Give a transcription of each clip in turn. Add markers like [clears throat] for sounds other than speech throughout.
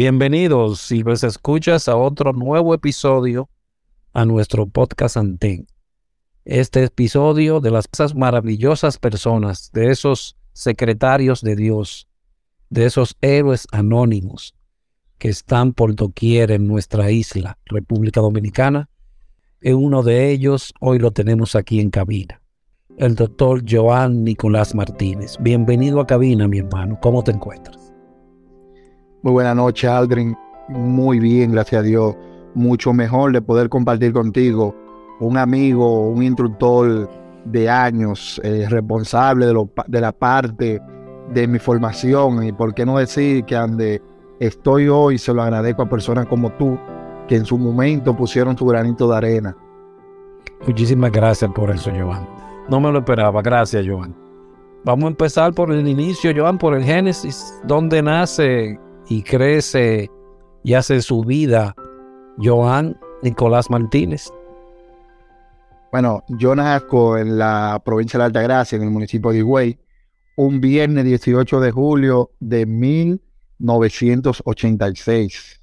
Bienvenidos, si los escuchas a otro nuevo episodio a nuestro podcast Anten. Este episodio de las esas maravillosas personas, de esos secretarios de Dios, de esos héroes anónimos que están por doquier en nuestra isla, República Dominicana. En uno de ellos hoy lo tenemos aquí en cabina, el doctor Joan Nicolás Martínez. Bienvenido a cabina, mi hermano. ¿Cómo te encuentras? Muy buena noche, Aldrin. Muy bien, gracias a Dios. Mucho mejor de poder compartir contigo un amigo, un instructor de años, eh, responsable de, lo, de la parte de mi formación. Y por qué no decir que ande estoy hoy, se lo agradezco a personas como tú, que en su momento pusieron su granito de arena. Muchísimas gracias por eso, Joan. No me lo esperaba. Gracias, Joan. Vamos a empezar por el inicio, Joan, por el Génesis, donde nace y crece y hace su vida Joan Nicolás Martínez? Bueno, yo nazco en la provincia de Alta Gracia, en el municipio de Higüey, un viernes 18 de julio de 1986.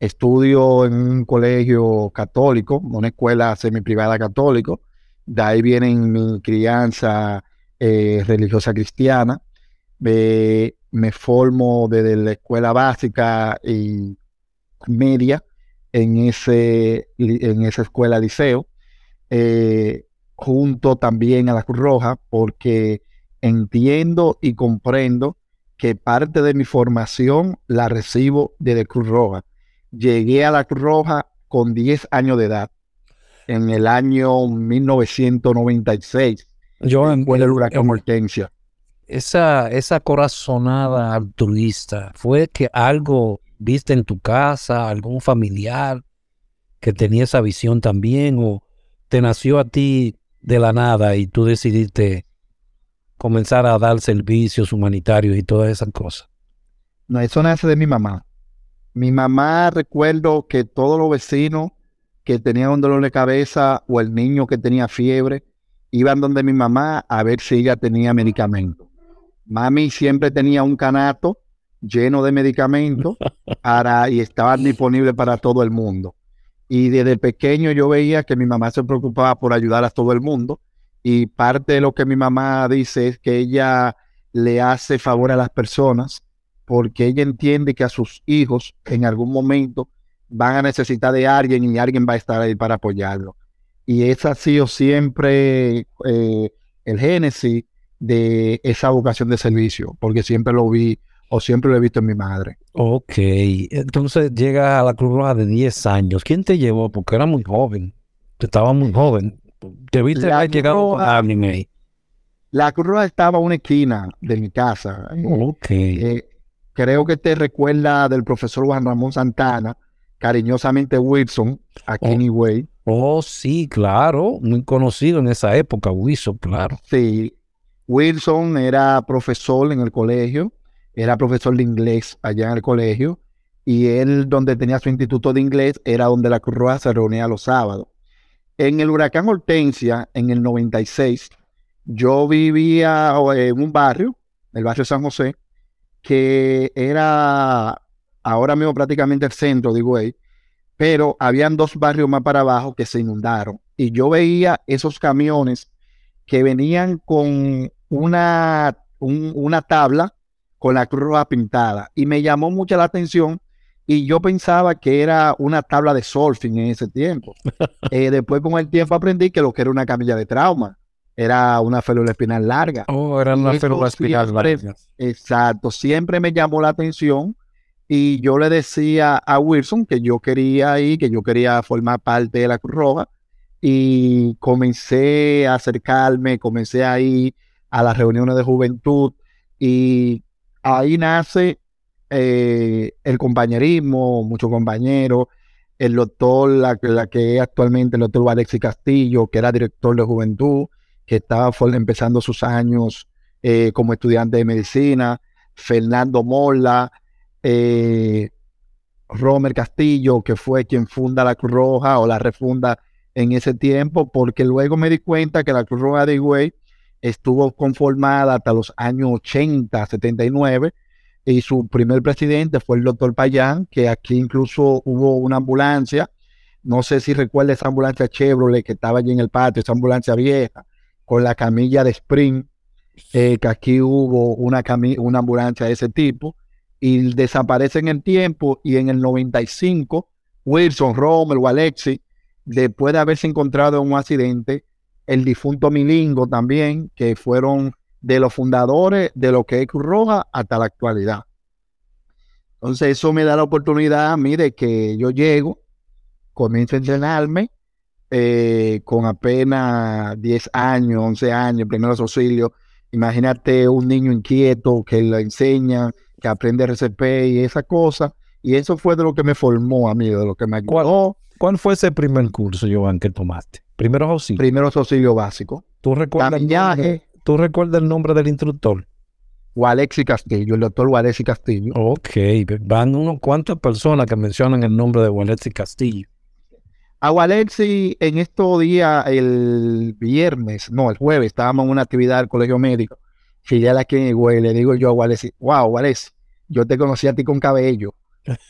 Estudio en un colegio católico, una escuela semiprivada católico. De ahí viene mi crianza eh, religiosa cristiana. Eh, me formo desde la escuela básica y media en, ese, en esa escuela liceo, eh, junto también a la Cruz Roja, porque entiendo y comprendo que parte de mi formación la recibo desde Cruz Roja. Llegué a la Cruz Roja con 10 años de edad, en el año 1996. Yo en, el huracán Hortensia esa, esa corazonada altruista, ¿fue que algo viste en tu casa, algún familiar que tenía esa visión también o te nació a ti de la nada y tú decidiste comenzar a dar servicios humanitarios y todas esas cosas? No, eso nace de mi mamá. Mi mamá recuerdo que todos los vecinos que tenían un dolor de cabeza o el niño que tenía fiebre iban donde mi mamá a ver si ella tenía medicamento. Mami siempre tenía un canato lleno de medicamentos para, y estaban disponibles para todo el mundo. Y desde pequeño yo veía que mi mamá se preocupaba por ayudar a todo el mundo. Y parte de lo que mi mamá dice es que ella le hace favor a las personas porque ella entiende que a sus hijos en algún momento van a necesitar de alguien y alguien va a estar ahí para apoyarlo. Y ese ha sido siempre eh, el génesis de esa vocación de servicio, porque siempre lo vi o siempre lo he visto en mi madre. Ok, entonces llega a la Cruz Roja de 10 años. ¿Quién te llevó? Porque era muy joven. Estaba muy joven. ¿Te viste la llegado a ahí? La Cruz Roja estaba a una esquina de mi casa. Ok. Eh, creo que te recuerda del profesor Juan Ramón Santana, cariñosamente Wilson, a Kenny oh. Way. Oh, sí, claro. Muy conocido en esa época, Wilson, claro. Sí. Wilson era profesor en el colegio era profesor de inglés allá en el colegio y él donde tenía su instituto de inglés era donde la Cruz Roja se reunía los sábados. En el huracán Hortensia, en el 96, yo vivía en un barrio, el barrio San José, que era ahora mismo prácticamente el centro de Higüey, pero habían dos barrios más para abajo que se inundaron. Y yo veía esos camiones que venían con una, una tabla con la cruz pintada y me llamó mucho la atención y yo pensaba que era una tabla de surfing en ese tiempo. [laughs] Eh, después con el tiempo aprendí que lo que era una camilla de trauma era una férula espinal larga. Oh, era una férula espinal larga. Exacto, siempre me llamó la atención y yo le decía a Wilson que yo quería ir, que yo quería formar parte de la Cruz Roja y comencé a acercarme, comencé a ir a las reuniones de juventud y ahí nace eh, el compañerismo, muchos compañeros, el doctor, la, que es actualmente el doctor Alexis Castillo, que era director de juventud, que estaba empezando sus años eh, como estudiante de medicina, Fernando Mola, eh, Romer Castillo, que fue quien funda la Cruz Roja o la refunda en ese tiempo, porque luego me di cuenta que la Cruz Roja de Higüey estuvo conformada hasta los años 80, 79, y su primer presidente fue el doctor Payán, que aquí incluso hubo una ambulancia, no sé si recuerda esa ambulancia Chevrolet que estaba allí en el patio, esa ambulancia vieja, con la camilla de Spring, eh, que aquí hubo una, una ambulancia de ese tipo, y desaparece en el tiempo, y en el 95, Wilson, Rommel o Alexi, después de haberse encontrado en un accidente, el difunto Milingo también, que fueron de los fundadores de lo que es Cruz Roja hasta la actualidad. Entonces eso me da la oportunidad a mí de que yo llego, comienzo a entrenarme eh, con apenas 10 años, 11 años, primeros auxilios. Imagínate un niño inquieto que le enseña, que aprende RCP y esa cosa. Y eso fue de lo que me formó a mí, de lo que me ayudó. ¿Cuál, fue ese primer curso, Joan, que tomaste? Primeros auxilios. Primeros auxilios básicos. ¿Tú recuerdas, el nombre, ¿Tú recuerdas el nombre del instructor? Walexi Castillo, el doctor Walexi Castillo. Ok, van unos cuantas personas que mencionan el nombre de Walexi Castillo. A Walexi en estos días, el viernes, no, el jueves, estábamos en una actividad del colegio médico, filial aquí en Higüey, le digo yo a Walexi, wow, Walexi, yo te conocí a ti con cabello.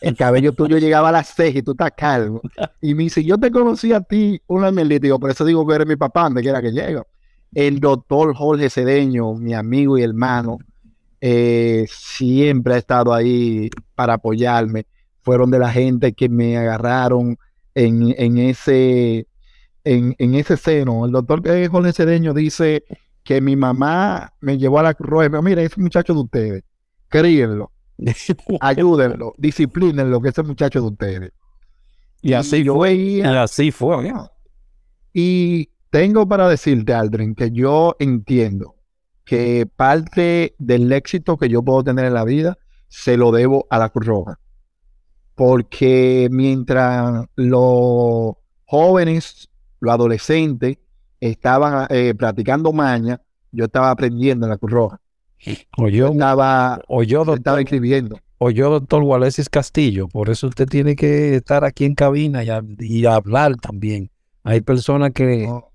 El cabello tuyo llegaba a las seis y tú estás calvo. Y me dice, yo te conocí a ti una y Digo, por eso digo que eres mi papá, donde quiera que llegue. El doctor Jorge Cedeño, mi amigo y hermano, eh, siempre ha estado ahí para apoyarme. Fueron de la gente que me agarraron en, en ese, en, en, ese seno. El doctor Jorge Cedeño dice que mi mamá me llevó a la cruz. Mira, ese muchacho de ustedes, críenlo [laughs] Ayúdenlo, disciplínenlo, que ese muchacho de ustedes. Y así fue. y así fue. Y tengo para decirte, Aldrin, que yo entiendo que parte del éxito que yo puedo tener en la vida se lo debo a la Cruz Roja. Porque mientras los jóvenes, los adolescentes, estaban eh, practicando maña, yo estaba aprendiendo en la Cruz Roja. O Yo estaba, o yo, yo estaba doctor, escribiendo. o yo, doctor Walesis Castillo. Por eso usted tiene que estar aquí en cabina y, hab- y hablar también. Hay personas que, ¿no?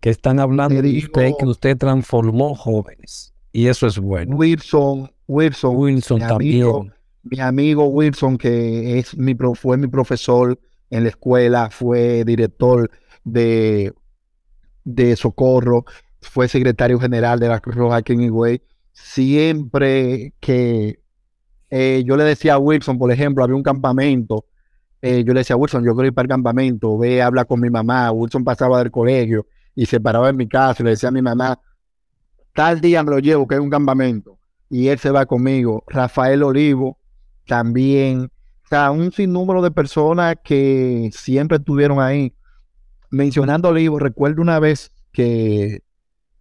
que están hablando de usted, que usted transformó jóvenes. Y eso es bueno. Wilson, Wilson, Wilson mi amigo, también. mi amigo Wilson, que es mi, pro- fue mi profesor en la escuela, fue director de, de Socorro, fue secretario general de la Cruz Roja aquí en Higüey. Siempre que eh, yo le decía a Wilson, por ejemplo, había un campamento, eh, yo le decía a Wilson, yo quiero ir para el campamento, ve, habla con mi mamá. Wilson pasaba del colegio y se paraba en mi casa y le decía a mi mamá, tal día me lo llevo, que es un campamento. Y él se va conmigo. Rafael Olivo también. O sea, un sinnúmero de personas que siempre estuvieron ahí. Mencionando Olivo, recuerdo una vez que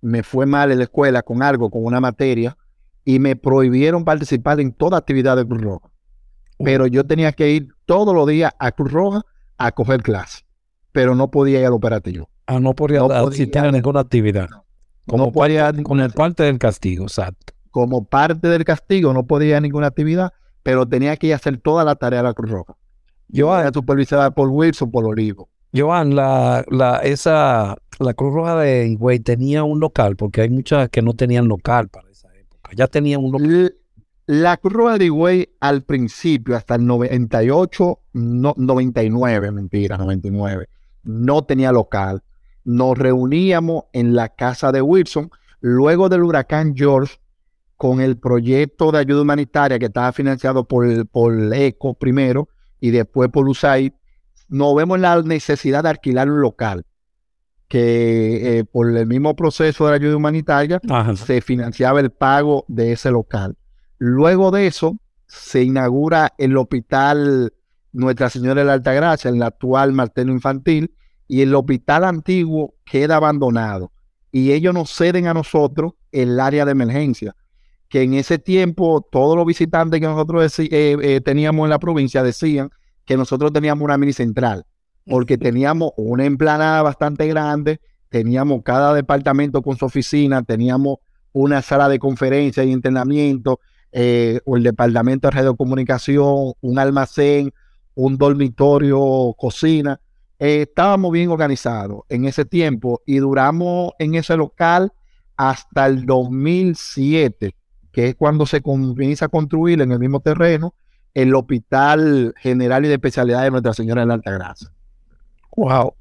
me fue mal en la escuela con algo, con una materia, y me prohibieron participar en toda actividad de Cruz Roja. Pero yo tenía que ir todos los días a Cruz Roja a coger clase, pero no podía ir al operativo. Ah, no podría No podía. a ninguna actividad. Como No podía parte, con el parte del castigo, exacto. como parte del castigo, no podía ir a ninguna actividad, pero tenía que ir a hacer toda la tarea de la Cruz Roja. Yo era supervisada por Wilson, por Olivo. Joan, la, la, esa, la Cruz Roja de Higüey tenía un local, porque hay muchas que no tenían local para esa época. Ya tenían un local. La Cruz Roja de Higüey al principio, hasta el 98, no, 99, mentira, 99, no tenía local. Nos reuníamos en la casa de Wilson, luego del huracán George, con el proyecto de ayuda humanitaria que estaba financiado por, por ECO primero y después por USAID, nos vemos la necesidad de alquilar un local, que eh, por el mismo proceso de la ayuda humanitaria Ajá. se financiaba el pago de ese local. Luego de eso, se inaugura el hospital Nuestra Señora de la Altagracia, el actual Martelo Infantil, y el hospital antiguo queda abandonado. Y ellos nos ceden a nosotros el área de emergencia, que en ese tiempo todos los visitantes que nosotros eh, eh, teníamos en la provincia decían que nosotros teníamos una mini central, porque teníamos una emplanada bastante grande, teníamos cada departamento con su oficina, teníamos una sala de conferencia y entrenamiento, eh, o el departamento de radiocomunicación, un almacén, un dormitorio, cocina. Eh, estábamos bien organizados en ese tiempo y duramos en ese local hasta el 2007, que es cuando se comienza a construir en el mismo terreno el Hospital General y de Especialidad de Nuestra Señora de la Altagracia. Wow.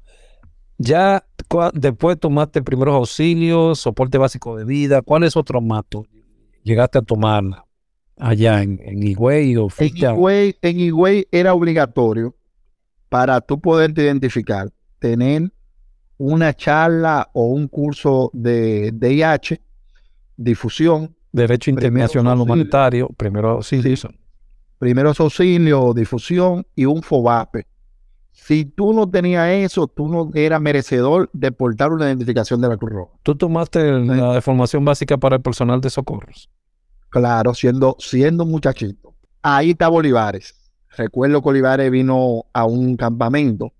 Ya después tomaste primeros auxilios, soporte básico de vida. ¿Cuál es otro mato? Llegaste a tomar allá en, en Higüey o En Higüey, en Higüey era obligatorio para tú poderte identificar, tener una charla o un curso de DIH, difusión, Derecho Internacional. Humanitario, primero auxilio. Primeros auxilios, difusión y un FOBAPE. Si tú no tenías eso, tú no eras merecedor de portar una identificación de la Cruz Roja. Tú tomaste la formación básica para el personal de socorros. Claro, siendo, siendo muchachito. Ahí está Olivares. Recuerdo que Olivares vino a un campamento.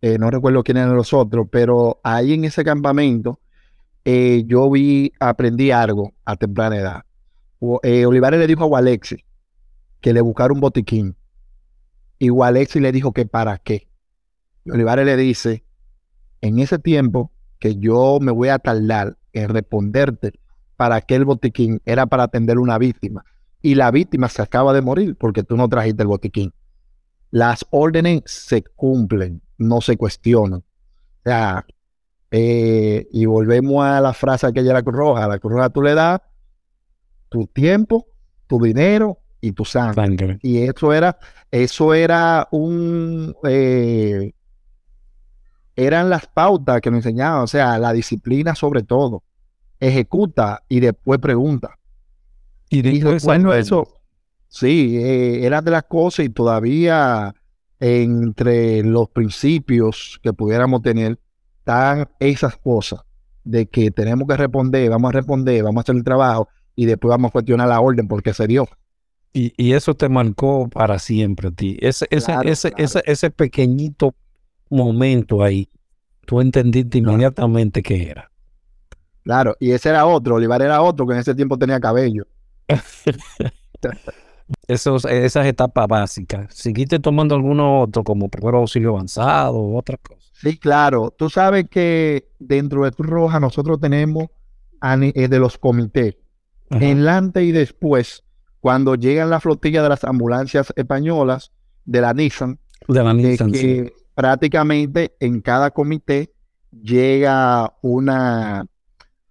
eh, no recuerdo quién eran los otros, pero ahí en ese campamento eh, yo vi, aprendí algo a temprana edad. O- eh, Olivares le dijo a Walexi que le buscara un botiquín. Y Walexi le dijo que para qué. Y Olivares le dice, en ese tiempo que yo me voy a tardar en responderte para qué el botiquín era para atender una víctima. Y la víctima se acaba de morir porque tú no trajiste el botiquín. Las órdenes se cumplen, no se cuestionan. O sea, eh, y volvemos a la frase aquella de la Cruz Roja. La Cruz Roja tú le das tu tiempo, tu dinero y tu sangre. Sangre. Y eso era, eso era un, eh, eran las pautas que nos enseñaban, o sea, la disciplina sobre todo. Ejecuta y después pregunta. Y esa- recuerdo eso, sí, eh, eran de las cosas y todavía entre los principios que pudiéramos tener están esas cosas de que tenemos que responder, vamos a responder, vamos a hacer el trabajo y después vamos a cuestionar la orden porque se dio. Y, y eso te marcó para siempre a ti. Ese, ese, Claro, ese, claro. ese, ese pequeñito momento ahí, tú entendiste inmediatamente qué era. Claro, y ese era otro, Olivar era otro que en ese tiempo tenía cabello. [laughs] Esos, esas etapas básicas. ¿Seguiste tomando alguno otro como primero auxilio avanzado o otras cosas? Sí, claro. Tú sabes que dentro de Cruz Roja nosotros tenemos eh, de los comités. En antes y después, cuando llegan la flotilla de las ambulancias españolas, de la Nissan, de la Nissan, que prácticamente en cada comité llega una,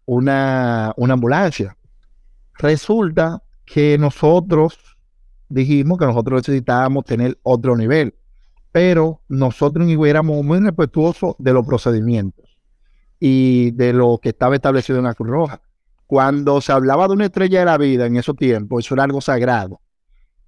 una, una ambulancia. Resulta que nosotros dijimos que nosotros necesitábamos tener otro nivel, pero nosotros éramos muy respetuosos de los procedimientos y de lo que estaba establecido en la Cruz Roja. Cuando se hablaba de una estrella de la vida en esos tiempos, eso era algo sagrado.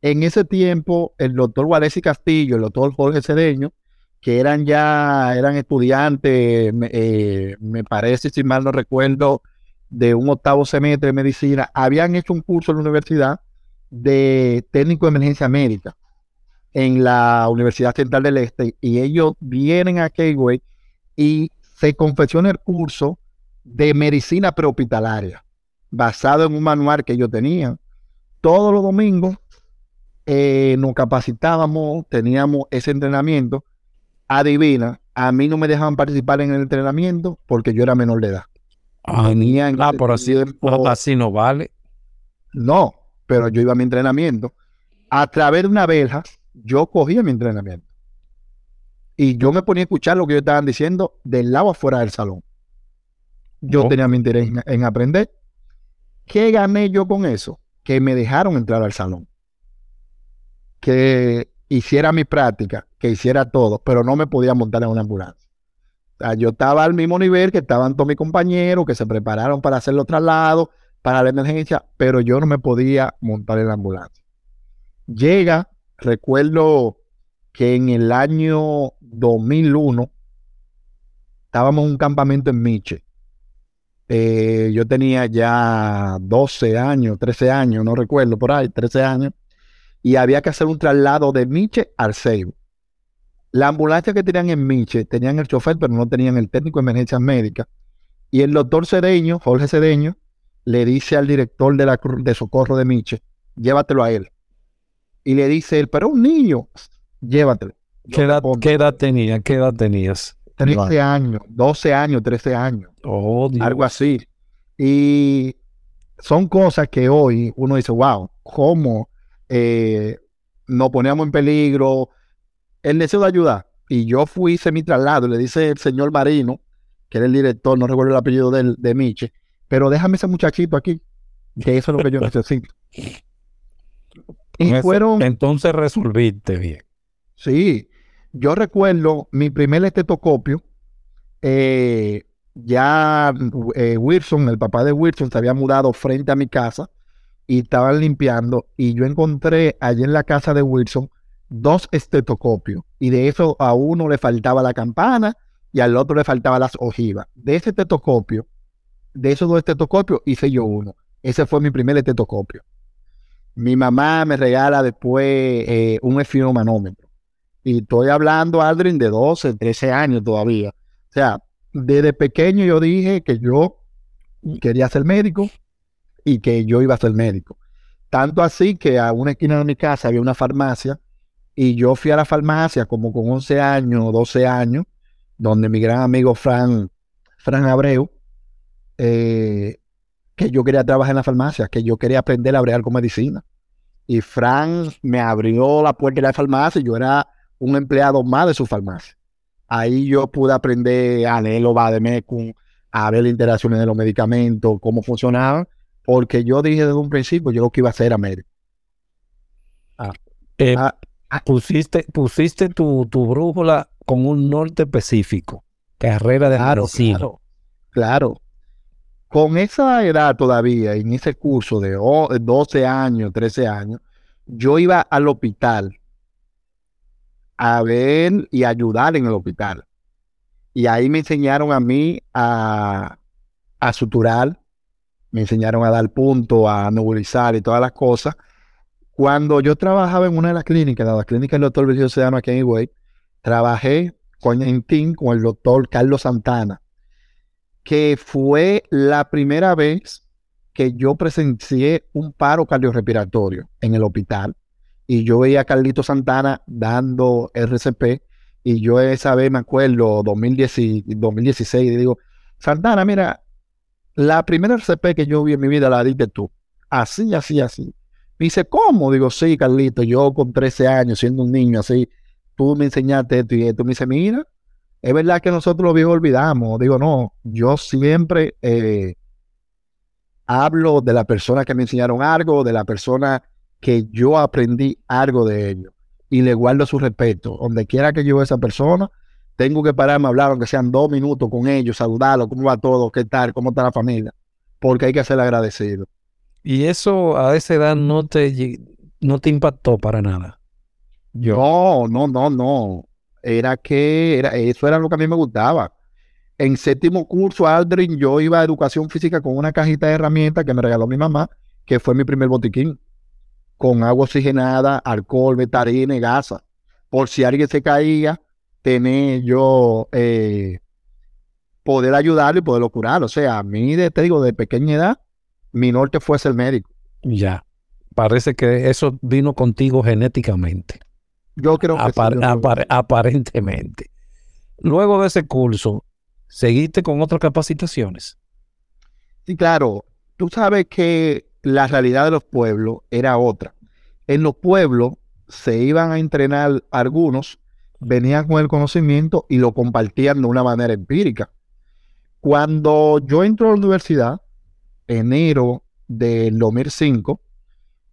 En ese tiempo, el doctor y Castillo, el doctor Jorge Cedeño, que eran ya, eran estudiantes, eh, me parece, si mal no recuerdo, de un octavo semestre de medicina, habían hecho un curso en la universidad de técnico de emergencia médica en la Universidad Central del Este y ellos vienen a Keyway y se confecciona el curso de medicina prehospitalaria basado en un manual que ellos tenían. Todos los domingos eh, nos capacitábamos, teníamos ese entrenamiento. Adivina, a mí no me dejaban participar en el entrenamiento porque yo era menor de edad. Ah, ah por así, así no vale. No, pero yo iba a mi entrenamiento. A través de una verja, yo cogía mi entrenamiento. Y yo me ponía a escuchar lo que ellos estaban diciendo del lado afuera del salón. Yo tenía mi interés en, aprender. ¿Qué gané yo con eso? Que me dejaron entrar al salón. Que hiciera mi práctica, que hiciera todo, pero no me podía montar en una ambulancia. O sea, yo estaba al mismo nivel que estaban todos mis compañeros, que se prepararon para hacer los traslados, para la emergencia, pero yo no me podía montar en la ambulancia. Llega, recuerdo que en el año 2001 estábamos en un campamento en Miche. Eh, yo tenía ya 12 años, 13 años, no recuerdo por ahí, 13 años, y había que hacer un traslado de Miche al Seibo. La ambulancia que tenían en Miche tenían el chofer, pero no tenían el técnico de emergencias médicas. Y el doctor Cedeño, Jorge Cedeño, le dice al director de, la, de socorro de Miche, llévatelo a él. Y le dice él, pero un niño, llévatelo. ¿Qué edad, ¿Qué edad, tenía? ¿Qué edad tenías? 13 años, 12 años, 13 años. Oh, algo así. Y son cosas que hoy uno dice, wow, ¿cómo eh, nos poníamos en peligro? El deseo de ayudar. Y yo fui, hice mi traslado, le dice el señor Marino, que era el director, no recuerdo el apellido de, de Miche, pero déjame ese muchachito aquí, que eso es lo que yo [laughs] necesito. Y fueron... Entonces resolviste bien. Sí, yo recuerdo mi primer estetoscopio, eh, ya eh, Wilson, el papá de Wilson, se había mudado frente a mi casa y estaban limpiando y yo encontré allí en la casa de Wilson dos estetoscopios y de eso a uno le faltaba la campana y al otro le faltaba las ojivas. De ese estetoscopio de esos dos estetoscopios hice yo uno. Ese fue mi primer estetoscopio. Mi mamá me regala después eh, un manómetro. Y estoy hablando, Aldrin, de 12, 13 años todavía. O sea, desde pequeño yo dije que yo quería ser médico y que yo iba a ser médico. Tanto así que a una esquina de mi casa había una farmacia y yo fui a la farmacia como con 11 años, 12 años, donde mi gran amigo Fran, Fran Abreu, eh, que yo quería trabajar en la farmacia, que yo quería aprender a bregar con medicina. Y Frank me abrió la puerta de la farmacia y yo era un empleado más de su farmacia. Ahí yo pude aprender a leer los vademecum, a ver las interacciones de los medicamentos, cómo funcionaban, porque yo dije desde un principio yo lo que iba a hacer a médico. Ah, eh, ah, ah. pusiste pusiste tu, brújula con un norte específico, carrera de claro, claro, claro, con esa edad todavía, en ese curso de 12 años, 13 años, yo iba al hospital a ver y ayudar en el hospital. Y ahí me enseñaron a mí a, suturar, me enseñaron a dar punto, a nebulizar y todas las cosas. Cuando yo trabajaba en una de las clínicas, la clínica del doctor Virgilio Sedano aquí en Higüey, trabajé con, en con el doctor Carlos Santana que fue la primera vez que yo presencié un paro cardiorrespiratorio en el hospital y yo veía a Carlito Santana dando RCP y yo esa vez me acuerdo, 2010, 2016, y digo, Santana, mira, la primera RCP que yo vi en mi vida la diste tú. Así, así, así. Me dice, ¿cómo? Digo, sí, Carlito, yo con 13 años, siendo un niño así, tú me enseñaste esto y esto. Me dice, mira, es verdad que nosotros los viejos olvidamos. Digo, no, yo siempre eh, hablo de la persona que me enseñaron algo, de la persona que yo aprendí algo de ellos y le guardo su respeto. Donde quiera que yo a esa persona, tengo que pararme a hablar, aunque sean dos minutos con ellos, saludarlos, cómo va todo, qué tal, cómo está la familia, porque hay que ser agradecido. Y eso a esa edad no te, no te impactó para nada. No, no, no, no. Era que era, eso era lo que a mí me gustaba. En séptimo curso, Aldrin, yo iba a educación física con una cajita de herramientas que me regaló mi mamá, que fue mi primer botiquín, con agua oxigenada, alcohol, betarina y gasa. Por si alguien se caía, tener yo eh, poder ayudarlo y poderlo curar. O sea, a mí, te digo, de pequeña edad, mi norte fue ser médico. Ya. Parece que eso vino contigo genéticamente. Yo creo que aparentemente. Luego de ese curso, ¿seguiste con otras capacitaciones? Sí, claro. Tú sabes que la realidad de los pueblos era otra. En los pueblos se iban a entrenar algunos, venían con el conocimiento y lo compartían de una manera empírica. Cuando yo entro a la universidad, enero del 2005,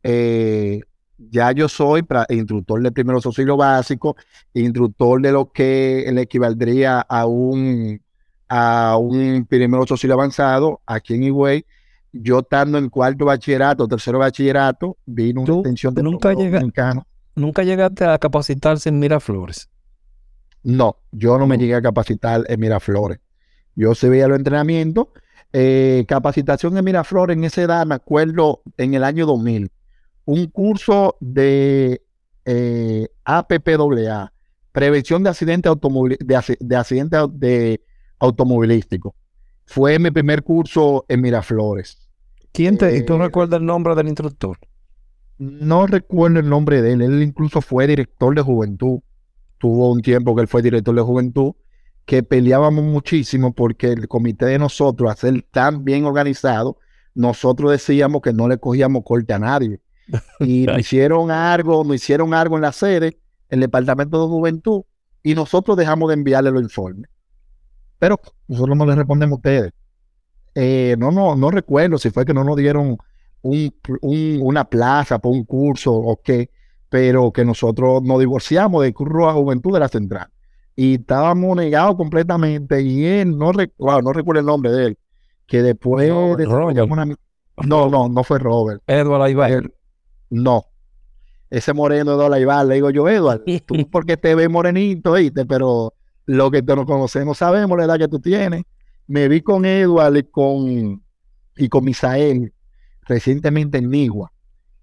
eh, ya yo soy instructor de primeros auxilios básicos, instructor de lo que le equivaldría a un, a un primero auxilio avanzado aquí en Higüey. Yo estando en cuarto bachillerato, tercero bachillerato, vino una extensión de nunca, ¿Nunca llegaste a capacitarse en Miraflores? No, yo no me llegué a capacitar en Miraflores. Yo se veía los entrenamientos eh, capacitación en Miraflores en esa edad, me acuerdo, en el año 2000, un curso de eh, APPAA, prevención de accidentes de, de accidentes de automovilísticos. Fue mi primer curso en Miraflores. ¿Quién te, ¿Y tú eh, recuerdas el nombre del instructor? No recuerdo el nombre de él. Él incluso fue director de juventud. Tuvo un tiempo que él fue director de juventud que peleábamos muchísimo porque el comité de nosotros, a ser tan bien organizado, nosotros decíamos que no le cogíamos corte a nadie. [laughs] Y nos hicieron algo, nos hicieron algo en la sede, el departamento de juventud, y nosotros dejamos de enviarle los informes. Pero nosotros no le respondemos a ustedes. Eh, no, no, no recuerdo si fue que no nos dieron un, una plaza por un curso o qué, pero que nosotros nos divorciamos de Cruz Juventud de la Central y estábamos negados completamente y él, no, no recuerdo el nombre de él, que después... no, no, no fue Robert. Edward Aibar. no. Ese moreno Edward Aibar, le digo yo, Edward, tú [laughs] porque te ves morenito, ¿viste? Pero lo que te nos conocemos sabemos la edad que tú tienes. Me vi con Edward y con, y con Misael recientemente en Nigua,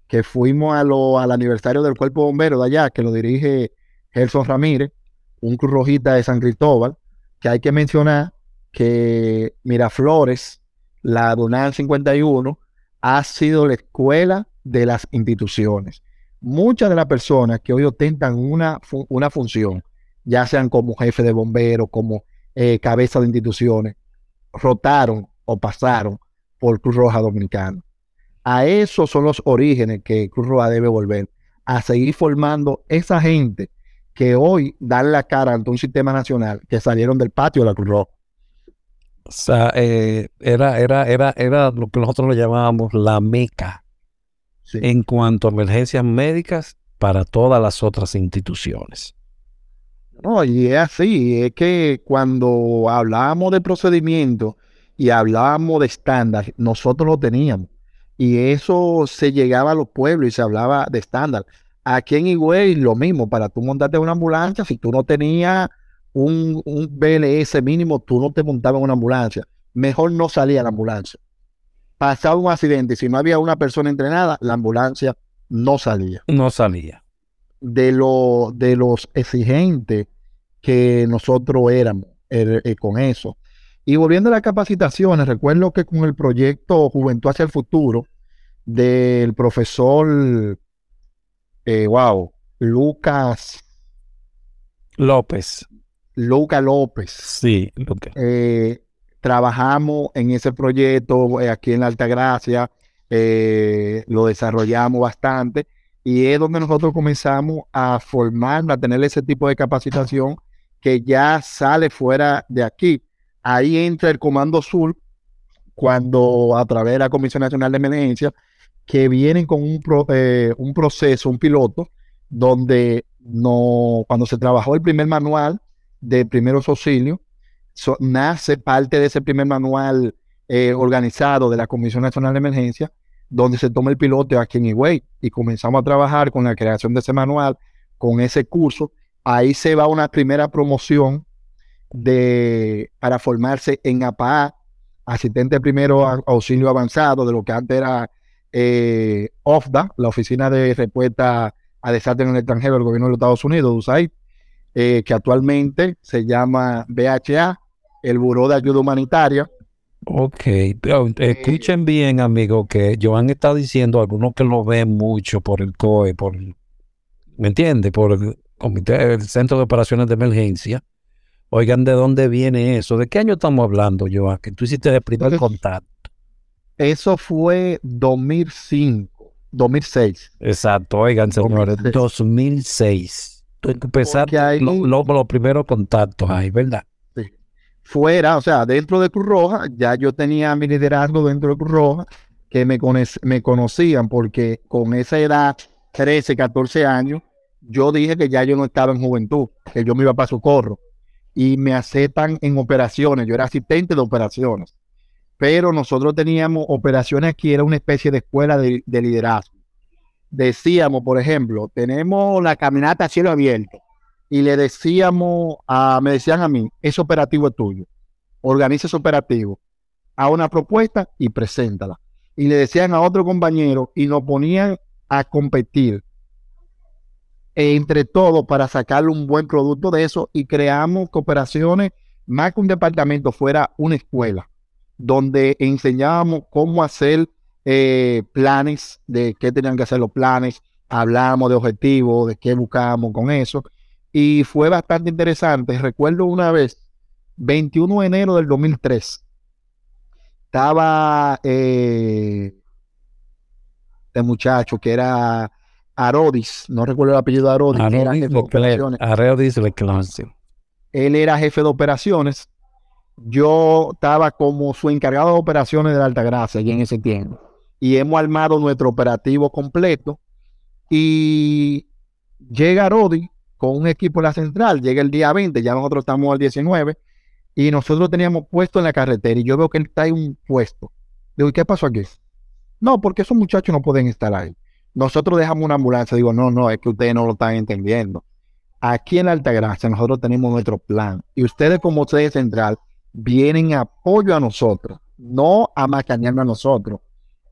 que fuimos a lo, al aniversario del Cuerpo Bombero de allá, que lo dirige Gerson Ramírez un Cruz Rojita de San Cristóbal, que hay que mencionar que Miraflores, la Donal 51, ha sido la escuela de las instituciones. Muchas de las personas que hoy ostentan una, una función, ya sean como jefe de bomberos, como eh, cabeza de instituciones, rotaron o pasaron por Cruz Roja Dominicana. A esos son los orígenes que Cruz Roja debe volver, a seguir formando esa gente que hoy dan la cara ante un sistema nacional que salieron del patio de la Cruz Roja. O sea, eh, era, era, era, era lo que nosotros le llamábamos la meca en cuanto a emergencias médicas para todas las otras instituciones. No, y es así, es que cuando hablábamos de procedimiento y hablábamos de estándar, nosotros lo teníamos. Y eso se llegaba a los pueblos y se hablaba de estándar. Aquí en Higüey lo mismo, para tú montarte una ambulancia, si tú no tenías un, un BLS mínimo, tú no te montabas en una ambulancia. Mejor no salía la ambulancia. Pasaba un accidente si no había una persona entrenada, la ambulancia no salía. No salía. De, lo, de los exigentes que nosotros éramos er, eh, con eso. Y volviendo a las capacitaciones, recuerdo que con el proyecto Juventud hacia el Futuro del profesor, eh, wow, Lucas López. Lucas López. Sí, Lucas. Eh, trabajamos en ese proyecto aquí en la Altagracia, lo desarrollamos bastante y es donde nosotros comenzamos a formar, a tener ese tipo de capacitación que ya sale fuera de aquí. Ahí entra el Comando Sur, cuando a través de la Comisión Nacional de Emergencia, que vienen con un, un proceso, un piloto, donde no, cuando se trabajó el primer manual de primeros auxilios, nace parte de ese primer manual eh, organizado de la Comisión Nacional de Emergencia, donde se toma el piloto aquí en Higüey y comenzamos a trabajar con la creación de ese manual, con ese curso. Ahí se va una primera promoción de, para formarse en APA, asistente primero auxilio avanzado, de lo que antes era eh, OFDA, la Oficina de Respuesta a Desastres en el Extranjero del Gobierno de los Estados Unidos, USAID, eh, que actualmente se llama BHA, el Buró de Ayuda Humanitaria. Ok, escuchen bien, amigo, que Joan está diciendo, algunos que lo ven mucho por el COE, por, ¿me entiende? Por el Comité, el Centro de Operaciones de Emergencia. Oigan, ¿de dónde viene eso? ¿De qué año estamos hablando, Joan? Que tú hiciste el primer contacto. Eso fue 2005, 2006. Exacto, oigan, señores, 2006. Tú empezaste los primeros contactos ahí, ¿verdad? Fuera, o sea, dentro de Cruz Roja, ya yo tenía mi liderazgo dentro de Cruz Roja, que me, me conocían porque con esa edad, 13, 14 años, yo dije que ya yo no estaba en juventud, que yo me iba para socorro. Y me aceptan en operaciones, yo era asistente de operaciones. Pero nosotros teníamos operaciones aquí, era una especie de escuela de, de liderazgo. Decíamos, por ejemplo, tenemos la caminata a cielo abierto y le decíamos, a, me decían a mí, ese operativo es tuyo, organiza ese operativo, a una propuesta y preséntala. Y le decían a otro compañero y nos ponían a competir entre todos para sacarle un buen producto de eso y creamos cooperaciones, más que un departamento, fuera una escuela, donde enseñábamos cómo hacer eh, planes, de qué tenían que hacer los planes, hablábamos de objetivos, de qué buscábamos con eso, y fue bastante interesante. Recuerdo una vez, 21 de enero del 2003, estaba eh, el muchacho que era Arodis, no recuerdo el apellido de Arodis. Arodis, Arodis Él era jefe de operaciones. Yo estaba como su encargado de operaciones de la Altagracia y en ese tiempo. Y hemos armado nuestro operativo completo. Y llega Arodis con un equipo en la central, llega el día 20, ya nosotros estamos al 19, y nosotros teníamos puesto en la carretera, y yo veo que él está en un puesto. Digo, ¿y qué pasó aquí? No, porque esos muchachos no pueden estar ahí. Nosotros dejamos una ambulancia, digo, no, no, es que ustedes no lo están entendiendo. Aquí en Altagracia nosotros tenemos nuestro plan, y ustedes como sede central vienen apoyo a nosotros, no a macanearme a nosotros.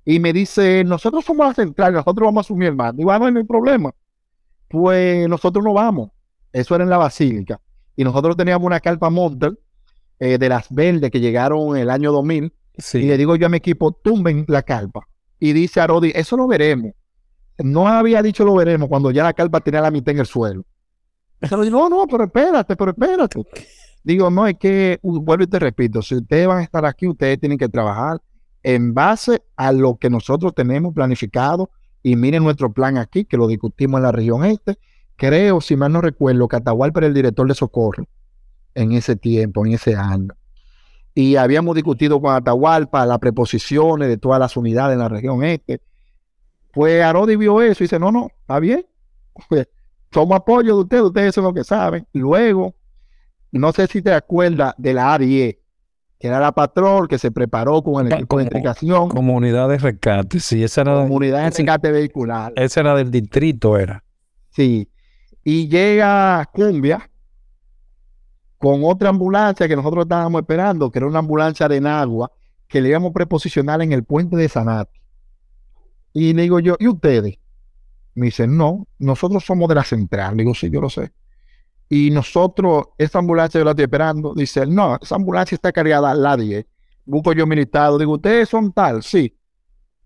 Y me dice, nosotros somos la central, nosotros vamos a asumir más. Digo, ah, no hay problema pues nosotros no vamos. Eso era en la Basílica. Y nosotros teníamos una carpa Montel eh, de las verdes que llegaron en el año 2000. Y le digo yo a mi equipo, tumben la carpa. Y dice a Rodi, eso lo veremos. No había dicho lo veremos cuando ya la carpa tenía la mitad en el suelo. no, no, pero espérate, pero espérate. Digo, no, es que, vuelvo y te repito, si ustedes van a estar aquí, ustedes tienen que trabajar en base a lo que nosotros tenemos planificado y miren nuestro plan aquí, que lo discutimos en la región este. Creo, si mal no recuerdo, que Atahualpa era el director de socorro en ese tiempo, en ese año. Y habíamos discutido con Atahualpa las preposiciones de todas las unidades en la región este. Pues Arodi vio eso y dice, no, no, está bien. Pues, somos apoyo de ustedes, ustedes son lo que saben. Luego, no sé si te acuerdas de la ADIE, que era la patrón que se preparó con el equipo de entregación. Comunidad de rescate, sí, esa era. Comunidad de rescate vehicular. Esa era del distrito, era. Sí. Y llega Cumbia con otra ambulancia que nosotros estábamos esperando, que era una ambulancia de Nagua, que le íbamos a preposicionar en el puente de Sanati. Y le digo yo, ¿y ustedes? Me dicen, no, nosotros somos de la central. Le digo, sí, yo lo sé. Y nosotros, esa ambulancia yo la estoy esperando. Dice, no, esa ambulancia está cargada a la 10. Busco yo mi listado. Digo, ustedes son tal, sí.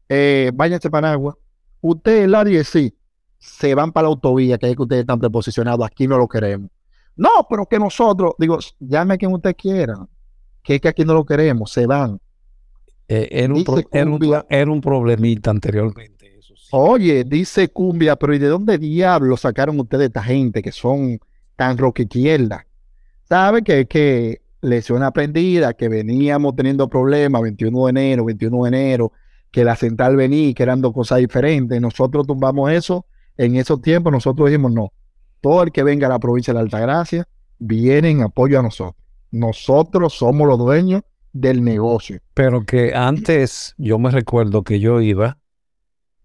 Eh, váyanse para agua. Ustedes, la 10, sí. Se van para la autovía, que es que ustedes están preposicionados. Aquí no lo queremos. No, pero que nosotros, digo, llame a quien usted quiera. Que es que aquí no lo queremos. Se van. Eh, era, un Dice pro- era un- Cumbia. era un problemita anteriormente. Eso sí. Oye, dice Cumbia, pero ¿y de dónde diablos sacaron ustedes esta gente que son tan roque izquierda? ¿Sabe que, que lección aprendida, que veníamos teniendo problemas 21 de enero, 21 de enero, que la central venía, que eran dos cosas diferentes? Nosotros tumbamos eso. En esos tiempos nosotros dijimos, no, todo el que venga a la provincia de la Altagracia viene en apoyo a nosotros. Nosotros somos los dueños del negocio. Pero que antes yo me recuerdo que yo iba,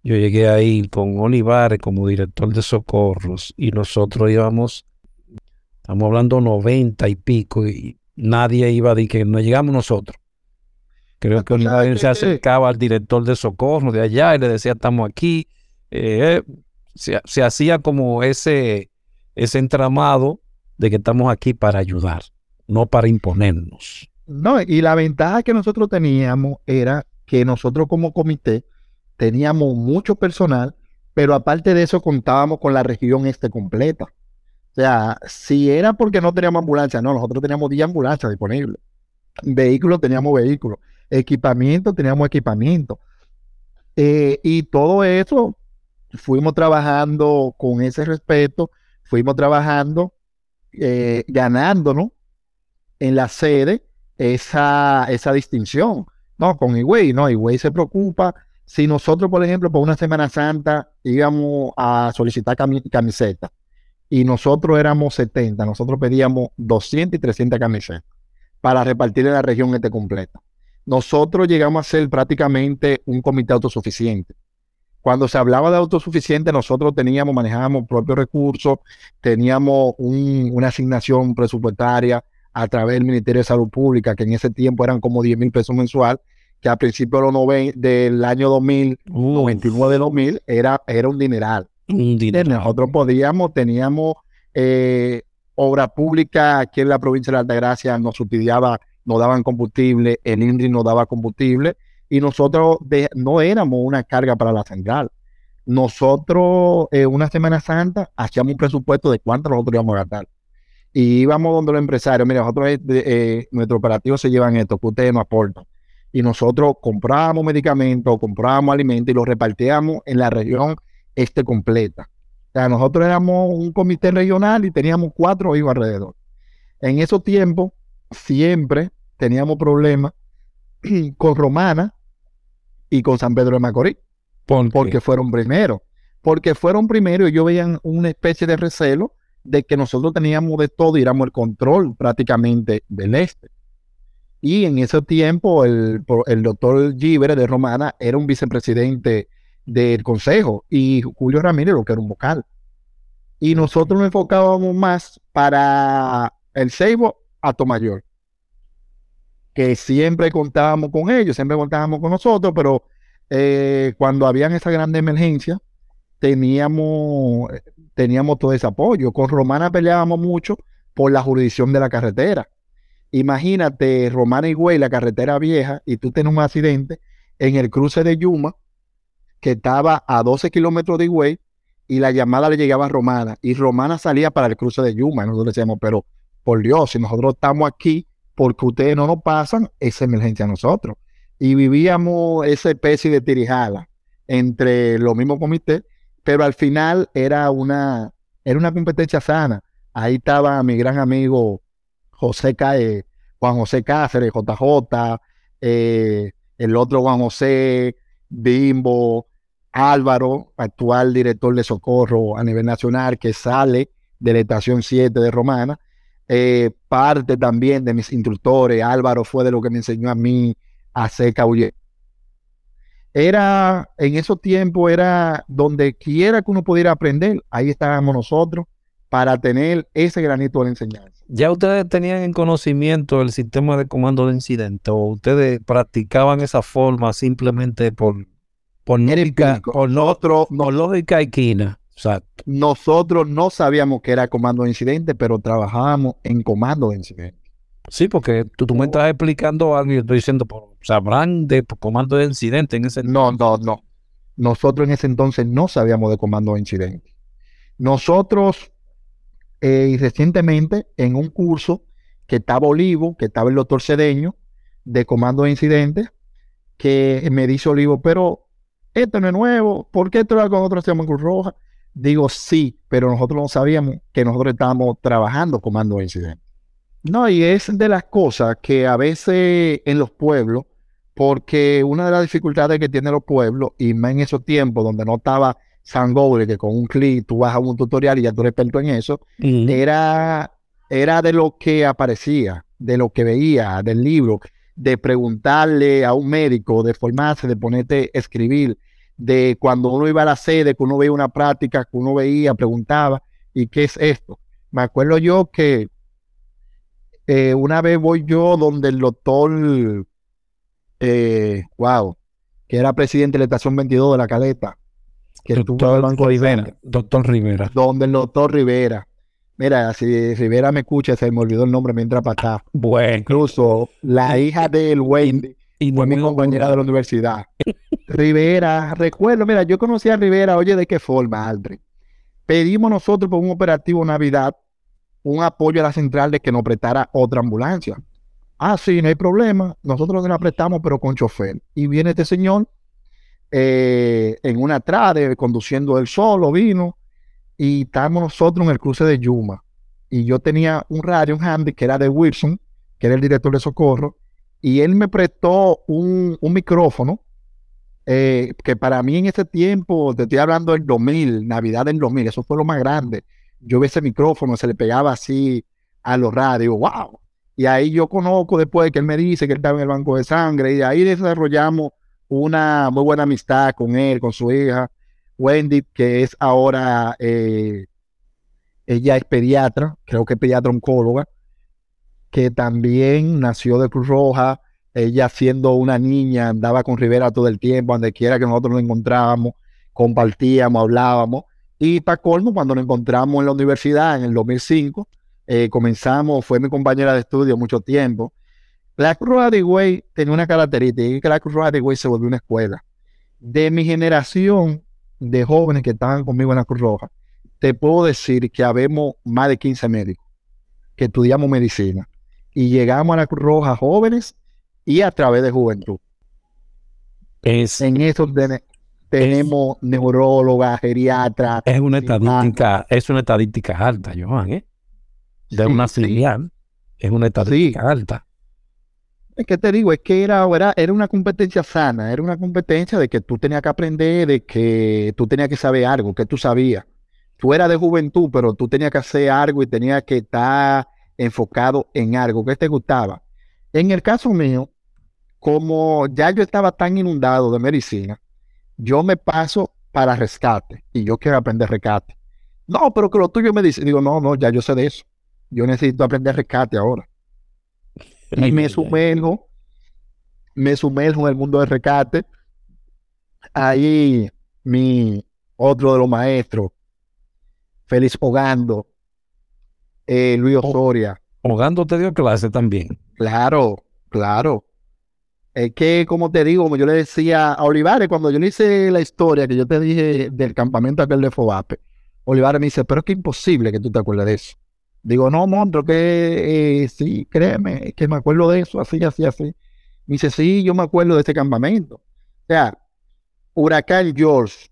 yo llegué ahí con Olivares como director de socorros y nosotros íbamos, estamos hablando 90 y pico y nadie iba a decir que no llegamos nosotros. Creo que Tú sabes Olivares se que- acercaba al director de socorro de allá y le decía estamos aquí. Eh, se, se hacía como ese, ese entramado de que estamos aquí para ayudar, no para imponernos. No, y la ventaja que nosotros teníamos era que nosotros como comité teníamos mucho personal, pero aparte de eso contábamos con la región este completa. O sea, si era porque no teníamos ambulancia, no, nosotros teníamos 10 ambulancias disponibles. Vehículos teníamos vehículos, equipamiento teníamos equipamiento. Eh, y todo eso fuimos trabajando con ese respeto, fuimos trabajando, eh, ganándonos en la sede esa, esa distinción. No, con Higüey, no, Higüey se preocupa. Si nosotros, por ejemplo, por una Semana Santa íbamos a solicitar cami- camisetas y nosotros éramos 70, nosotros pedíamos 200 y 300 camisetas para repartir en la región este completa. Nosotros llegamos a ser prácticamente un comité autosuficiente. Cuando se hablaba de autosuficiente, nosotros teníamos, manejábamos propios recursos, teníamos un- una asignación presupuestaria a través del Ministerio de Salud Pública, que en ese tiempo eran como 10 mil pesos mensual, que a principios de del año 2000, 99 de 2000, era, era un dineral. Un dinero. Nosotros podíamos, teníamos eh, obra pública aquí en la provincia de Altagracia, nos subsidiaba, nos daban combustible, el INDRI nos daba combustible, y nosotros de- no éramos una carga para la central. Nosotros, eh, una Semana Santa, hacíamos un presupuesto de cuánto nosotros íbamos a gastar. Y íbamos donde los empresarios, mira, nosotros, eh, nuestro operativo se llevan esto, que ustedes nos aportan. Y nosotros comprábamos medicamentos, comprábamos alimentos y los repartíamos en la región este completa. O sea, nosotros éramos un comité regional y teníamos cuatro hijos alrededor. En esos tiempos, siempre teníamos problemas [clears throat] con Romana y con San Pedro de Macorís, porque fueron primeros. Porque fueron primeros y ellos veían una especie de recelo de que nosotros teníamos de todo y éramos el control prácticamente del este. Y en ese tiempo, el, el doctor Gíbere de Romana era un vicepresidente del consejo y Julio Ramírez lo que era un vocal. Y nosotros nos enfocábamos más para el Seibo a Tomayor, que siempre contábamos con ellos, siempre contábamos con nosotros, pero eh, cuando habían esa grande emergencia, teníamos, teníamos todo ese apoyo. Con Romana peleábamos mucho por la jurisdicción de la carretera. Imagínate, Romana y Güey, la carretera vieja, y tú tienes un accidente en el cruce de Yuma, que estaba a 12 kilómetros de Higüey, y la llamada le llegaba a Romana, y Romana salía para el cruce de Yuma. Y nosotros decíamos, pero por Dios, si nosotros estamos aquí porque ustedes no nos pasan, esa emergencia a nosotros. Y vivíamos esa especie de tirijala entre los mismos comités, pero al final era una, era una competencia sana. Ahí estaba mi gran amigo José Cae, Juan José Cáceres, JJ, eh, el otro Juan José, Bimbo, Álvaro, actual director de socorro a nivel nacional, que sale de la estación 7 de Romana. Eh, parte también de mis instructores, Álvaro fue de lo que me enseñó a mí a hacer caulle. Era, en esos tiempos, era donde quiera que uno pudiera aprender, ahí estábamos nosotros para tener ese granito de enseñanza. ¿Ya ustedes tenían en conocimiento el sistema de comando de incidente o ustedes practicaban esa forma simplemente por, empírico. por, no- lógica equina? sea, nosotros no sabíamos que era comando de incidente, pero trabajábamos en comando de incidente. Sí, porque tú, tú me estás explicando algo y yo estoy diciendo, ¿sabrán de comando de incidente en ese No, no, no. Nosotros en ese entonces no sabíamos de comando de incidente. Nosotros, eh, y recientemente, en un curso que estaba Olivo, que estaba el doctor Cedeño, de comando de incidente, que me dice Olivo, pero esto no es nuevo, ¿por qué que nosotros hacemos en Cruz Roja? Digo, sí, pero nosotros no sabíamos que nosotros estábamos trabajando comando de incidente. No, y es de las cosas que a veces en los pueblos, porque una de las dificultades que tienen los pueblos, y más en esos tiempos donde no estaba San Google, que con un clic tú vas a un tutorial y ya tú eres experto en eso, era, era de lo que aparecía, de lo que veía, del libro, de preguntarle a un médico, de formarse, de ponerte a escribir, de cuando uno iba a la sede, que uno veía una práctica, que uno veía, preguntaba, ¿y qué es esto? Me acuerdo yo que eh, una vez voy yo donde el doctor, eh, wow, que era presidente de la estación 22 de la Caleta, que doctor el Banco Rivera, doctor Rivera. Donde el doctor Rivera. Mira, si Rivera me escucha, se me olvidó el nombre mientras pasaba. Bueno. Incluso la hija del Wendy y fue mi compañera de la universidad. Rivera, recuerdo, mira, yo conocí a Rivera, oye, ¿de qué forma, Aldrin? Pedimos nosotros por un operativo Navidad un apoyo a la central de que nos prestara otra ambulancia. Ah, sí, no hay problema. Nosotros la prestamos, pero con chofer. Y viene este señor eh, en una trade, conduciendo él solo, vino, y estamos nosotros en el cruce de Yuma. Y yo tenía un radio, un handy, que era de Wilson, que era el director de socorro, y él me prestó un, micrófono, eh, que para mí en ese tiempo, te estoy hablando del 2000, Navidad del 2000, eso fue lo más grande yo vi ese micrófono, se le pegaba así a los radios, wow. Y ahí yo conozco después que él me dice que él estaba en el banco de sangre y ahí desarrollamos una muy buena amistad con él, con su hija, Wendy, que es ahora, eh, ella es pediatra, creo que es pediatra oncóloga, que también nació de Cruz Roja, ella siendo una niña andaba con Rivera todo el tiempo, donde quiera que nosotros nos encontrábamos, compartíamos, hablábamos, y para colmo, cuando nos encontramos en la universidad en el 2005, eh, comenzamos, fue mi compañera de estudio mucho tiempo. La Cruz Roja de Higüey tenía una característica, y que la Cruz Roja de Higüey se volvió una escuela. De mi generación de jóvenes que estaban conmigo en la Cruz Roja, te puedo decir que habemos más de 15 médicos que estudiamos medicina y llegamos a la Cruz Roja jóvenes y a través de juventud. Es, en esos tenemos neurólogas, geriatras. Es una estadística, es una estadística alta, Johan, ¿eh? De una filial. Es una estadística alta. Es que te digo, es que era, era, era una competencia sana, era una competencia de que tú tenías que aprender, de que tú tenías que saber algo, que tú sabías. Tú eras de juventud, pero tú tenías que hacer algo y tenías que estar enfocado en algo que te gustaba. En el caso mío, como ya yo estaba tan inundado de medicina, yo me paso para rescate y yo quiero aprender rescate. No, pero que lo tuyo me dice, digo, no, no, ya yo sé de eso. Yo necesito aprender rescate ahora. Y me sumerjo, me sumerjo en el mundo del rescate. Ahí mi otro de los maestros, Félix Hogando, eh, Luis Osoria. Hogando te dio clase también. Claro, claro. Es que, como te digo, como yo le decía a Olivares, cuando yo le hice la historia que yo te dije del campamento aquel de Fobape, Olivares me dice, pero es que imposible que tú te acuerdes de eso. Digo, no, monstruo, que eh, sí, créeme, que me acuerdo de eso, así, así, así. Me dice, sí, yo me acuerdo de ese campamento. O sea, Huracán George,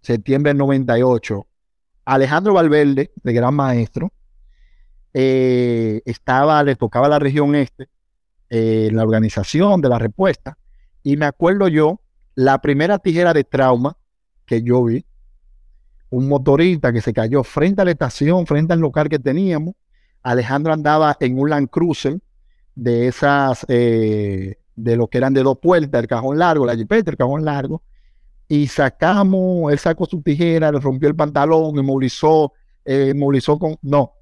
septiembre del 98, Alejandro Valverde, de gran maestro, eh, estaba, le tocaba la región este, eh, la organización de la respuesta. Y me acuerdo yo, la primera tijera de trauma que yo vi, un motorista que se cayó frente a la estación, frente al local que teníamos. Alejandro andaba en un Land Cruiser de esas, eh, de lo que eran de dos puertas, el cajón largo, la jipeta, el cajón largo. Y sacamos, él sacó su tijera, le rompió el pantalón, inmovilizó, eh, inmovilizó con, no,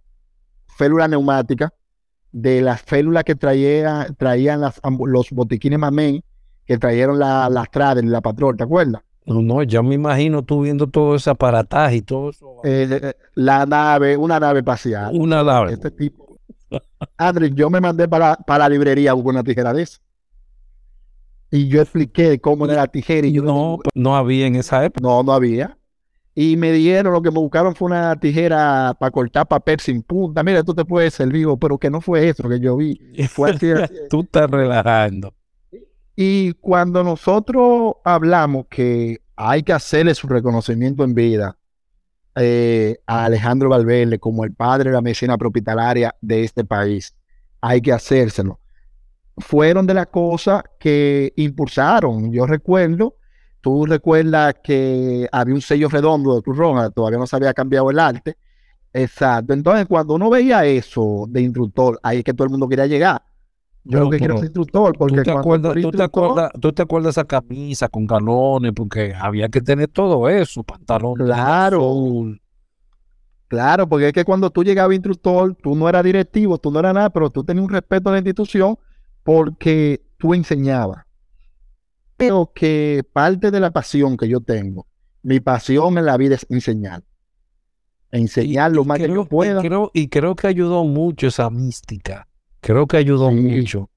félula neumática, de las félulas que traía, traían los botiquines Mamén, que trajeron las trades, la patrón, ¿te acuerdas? No, no, ya me imagino tú viendo todo ese aparataje y todo eso. Eh, la nave, una nave espacial. Una nave. Este tipo. Adri, yo me mandé para, para la librería con una tijera de esa. Y yo expliqué cómo era la tijera. Y yo no, pues, no había en esa época. No, no había. Y me dieron, lo que me buscaron fue una tijera para cortar papel sin punta. Mira, tú te puedes servir, pero que no fue eso que yo vi. [laughs] Fue así, así. tú estás relajando. Y cuando nosotros hablamos que hay que hacerle su reconocimiento en vida eh, a Alejandro Valverde como el padre de la medicina propietaria de este país, hay que hacérselo. Fueron de las cosas que impulsaron. Yo recuerdo, tú recuerdas que había un sello redondo de Cruz Roja, todavía no se había cambiado el arte. Exacto. Entonces, cuando uno veía eso de instructor, ahí es que todo el mundo quería llegar. Yo lo que quiero ser instructor, porque ¿tú te, acuerdas, ¿tú, te acuerdas, ¿tú te acuerdas esa camisa con galones? Porque había que tener todo eso, pantalones. Claro. Claro, porque es que cuando tú llegabas instructor, tú no eras directivo, tú no eras nada, pero tú tenías un respeto a la institución porque tú enseñabas. Pero que parte de la pasión que yo tengo, mi pasión en la vida es enseñar. Enseñar lo más que yo pueda. Y creo, y creo que ayudó mucho esa mística Creo que ayudó mucho,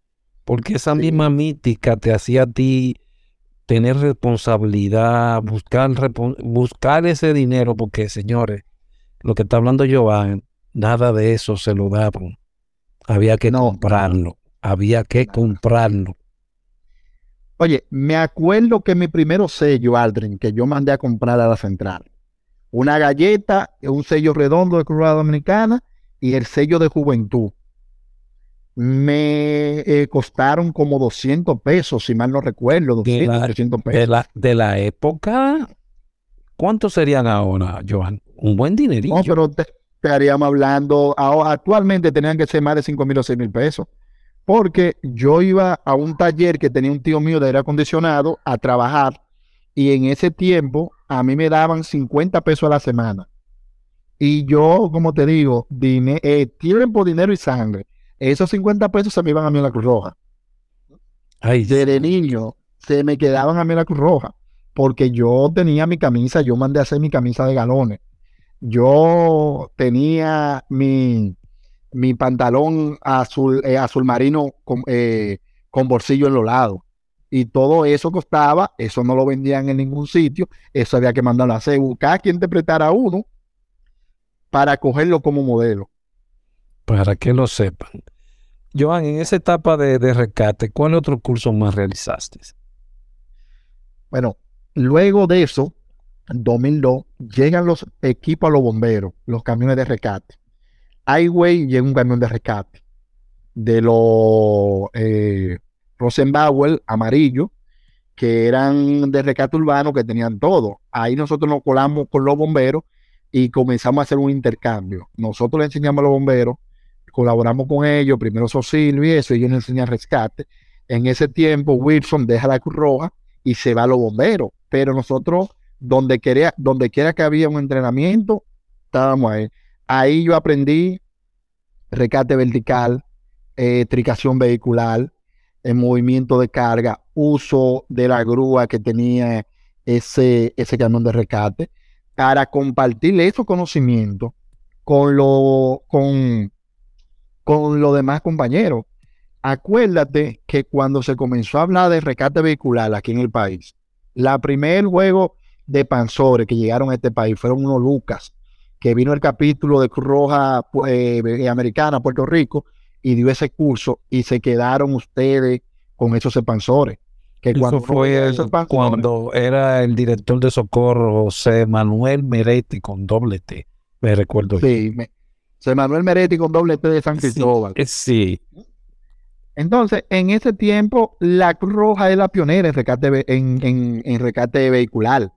porque esa misma mítica te hacía a ti tener responsabilidad, buscar, buscar ese dinero, porque señores, lo que está hablando Joan, nada de eso se lo daban. Había que comprarlo, había que comprarlo. Oye, me acuerdo que mi primer sello, Aldrin, que yo mandé a comprar a la central, una galleta, un sello redondo de Cruz Dominicana y el sello de juventud me eh, costaron como 200 pesos, si mal no recuerdo, 200, de la, 300 pesos. De la, de la época, ¿cuántos serían ahora, Joan? Un buen dinerito. No, pero te, estaríamos hablando, actualmente tenían que ser más de 5 mil o 6 mil pesos, porque yo iba a un taller que tenía un tío mío de aire acondicionado a trabajar y en ese tiempo a mí me daban 50 pesos a la semana. Y yo, como te digo, dine, eh, tiempo, dinero y sangre esos 50 pesos se me iban a mí a la Cruz Roja. Ay, Desde niño se me quedaban a mí a la Cruz Roja. Porque yo tenía mi camisa, yo mandé a hacer mi camisa de galones. Yo tenía mi, mi pantalón azul, eh, azul marino con, eh, con bolsillo en los lados. Y todo eso costaba, eso no lo vendían en ningún sitio, eso había que mandarlo a hacer, buscar quien te prestara uno para cogerlo como modelo para que lo sepan. Joan, en esa etapa de, rescate, ¿cuál otro curso más realizaste? Bueno, luego de eso, en 2002, llegan los equipos a los bomberos, los camiones de rescate. Highway llega un camión de rescate de los eh, Rosenbauer amarillo, que eran de rescate urbano, que tenían todo. Ahí nosotros nos colamos con los bomberos y comenzamos a hacer un intercambio. Nosotros le enseñamos a los bomberos colaboramos con ellos, primero Sosilio y eso, ellos nos enseñan rescate. En ese tiempo, Wilson deja la Cruz Roja y se va a los bomberos, pero nosotros, donde, quería, donde quiera que había un entrenamiento, estábamos ahí. Ahí yo aprendí rescate vertical, eh, tricación vehicular, el movimiento de carga, uso de la grúa que tenía ese, ese camión de rescate, para compartir esos conocimientos con, lo, con, con los demás compañeros. Acuérdate que cuando se comenzó a hablar de rescate vehicular aquí en el país, la primer juego de panzores que llegaron a este país fueron unos Lucas, que vino el capítulo de Cruz Roja eh, Americana, Puerto Rico, y dio ese curso y se quedaron ustedes con esos panzores. Que cuando fue cuando era el director de socorro José Manuel Meretti con doble T, me recuerdo. Sí, me, Manuel Meretti con doble T de San Cristóbal. Sí, Entonces, en ese tiempo, la Cruz Roja es la pionera en rescate, en, en, rescate vehicular.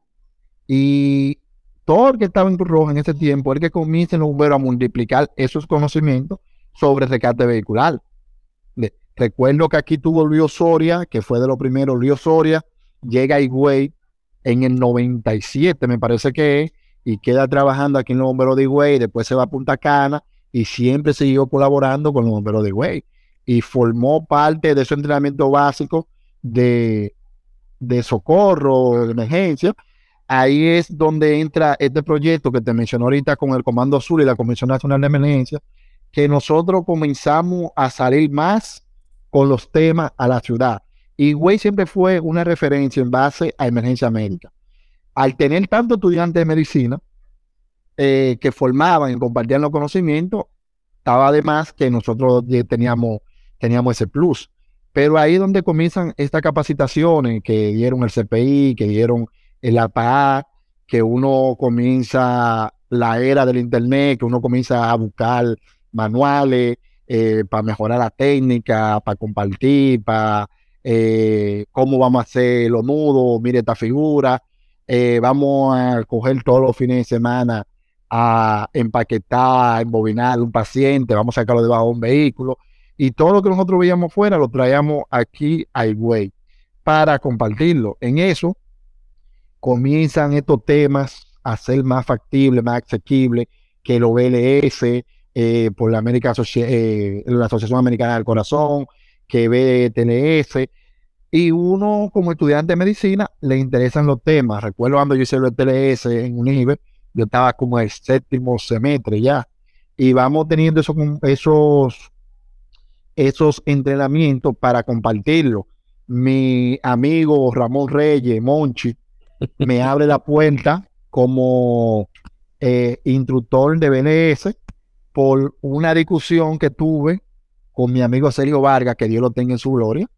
Y todo el que estaba en Cruz Roja en ese tiempo, el que comienza los bomberos a multiplicar esos conocimientos sobre rescate vehicular. recuerdo que aquí tuvo Luis Soria, que fue de los primeros, Luis Soria, llega a Higüey en el 97, me parece que es, y queda trabajando aquí en los bomberos de Higüey, después se va a Punta Cana y siempre siguió colaborando con los bomberos de Higüey y formó parte de ese entrenamiento básico de, de socorro, de emergencia. Ahí es donde entra este proyecto que te mencionó ahorita con el Comando Azul y la Comisión Nacional de Emergencia, que nosotros comenzamos a salir más con los temas a la ciudad. Y Güey siempre fue una referencia en base a emergencia médica. Al tener tantos estudiantes de medicina eh, que formaban y compartían los conocimientos, estaba además que nosotros teníamos, teníamos ese plus. Pero ahí es donde comienzan estas capacitaciones que dieron el CPI, que dieron el APA, que uno comienza la era del Internet, que uno comienza a buscar manuales eh, para mejorar la técnica, para compartir, para eh, cómo vamos a hacer los nudos, mire esta figura, eh, vamos a coger todos los fines de semana a empaquetar, a embobinar un paciente, vamos a sacarlo debajo de un vehículo y todo lo que nosotros veíamos fuera lo traíamos aquí a Higüey para compartirlo. En eso comienzan estos temas a ser más factibles, más asequibles que los BLS, eh, por la, América eh, la Asociación Americana del Corazón, que BTLS. Y uno, como estudiante de medicina, le interesan los temas. Recuerdo cuando yo hice el BTLS en UNIBE, yo estaba como el séptimo semestre ya. Y vamos teniendo esos, esos, esos entrenamientos para compartirlo. Mi amigo Ramón Reyes, Monchi, me [laughs] abre la puerta como eh, instructor de BLS por una discusión que tuve con mi amigo Sergio Vargas, que Dios lo tenga en su gloria.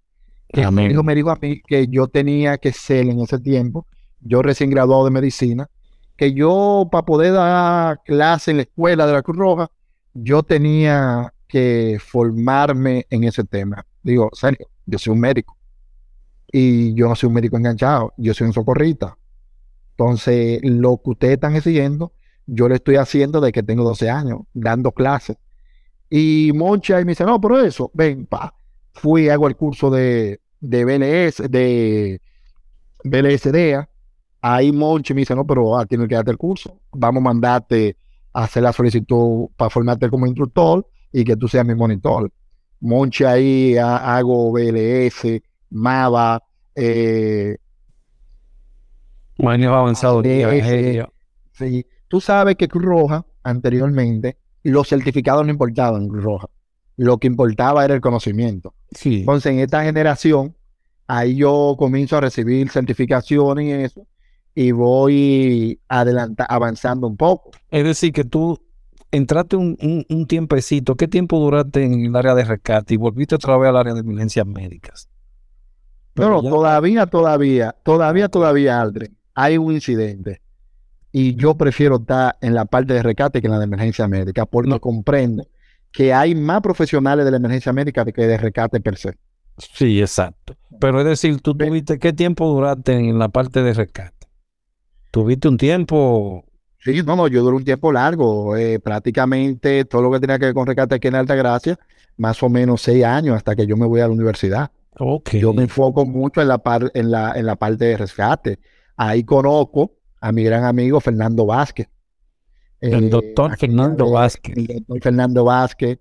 Que me dijo a mí que yo tenía que ser en ese tiempo, yo recién graduado de medicina, que yo para poder dar clase en la escuela de la Cruz Roja, yo tenía que formarme en ese tema. Digo, Sergio, yo soy un médico y yo no soy un médico enganchado, yo soy un socorrista. Entonces, lo que ustedes están exigiendo, yo lo estoy haciendo desde que tengo 12 años, dando clases. Y Moncha y me dice, no, pero eso, ven, pa. Fui, hago el curso de, de BLS, de BLSDA. Ahí Monchi me dice, no, pero ah, tienes que darte el curso. Vamos a mandarte a hacer la solicitud para formarte como instructor y que tú seas mi monitor. Monchi ahí hago BLS, MAVA, eh, avanzado. sí. Tú sabes que Cruz Roja, anteriormente, los certificados no importaban en Cruz Roja. Lo que importaba era el conocimiento. Sí. Entonces, en esta generación, ahí yo comienzo a recibir certificaciones y eso, y voy adelanta, avanzando un poco. Es decir, que tú entraste un, un, tiempecito. ¿Qué tiempo duraste en el área de rescate y volviste otra vez al área de emergencias médicas? no, todavía, todavía, todavía, todavía, Aldrin, hay un incidente. Y yo prefiero estar en la parte de rescate que en la de emergencia médica, porque no. comprendo que hay más profesionales de la emergencia médica que de rescate per se. Sí, exacto. Pero es decir, tú tuviste, ¿qué tiempo duraste en la parte de rescate? ¿Tuviste un tiempo? Sí, no, no, yo duré un tiempo largo. Eh, prácticamente todo lo que tenía que ver con rescate aquí en Altagracia, más o menos seis años hasta que yo me voy a la universidad. Okay. Yo me enfoco mucho en la, par, en, la, en la parte de rescate. Ahí conozco a mi gran amigo Fernando Vázquez. El eh, doctor Fernando Vázquez. El doctor Fernando Vázquez,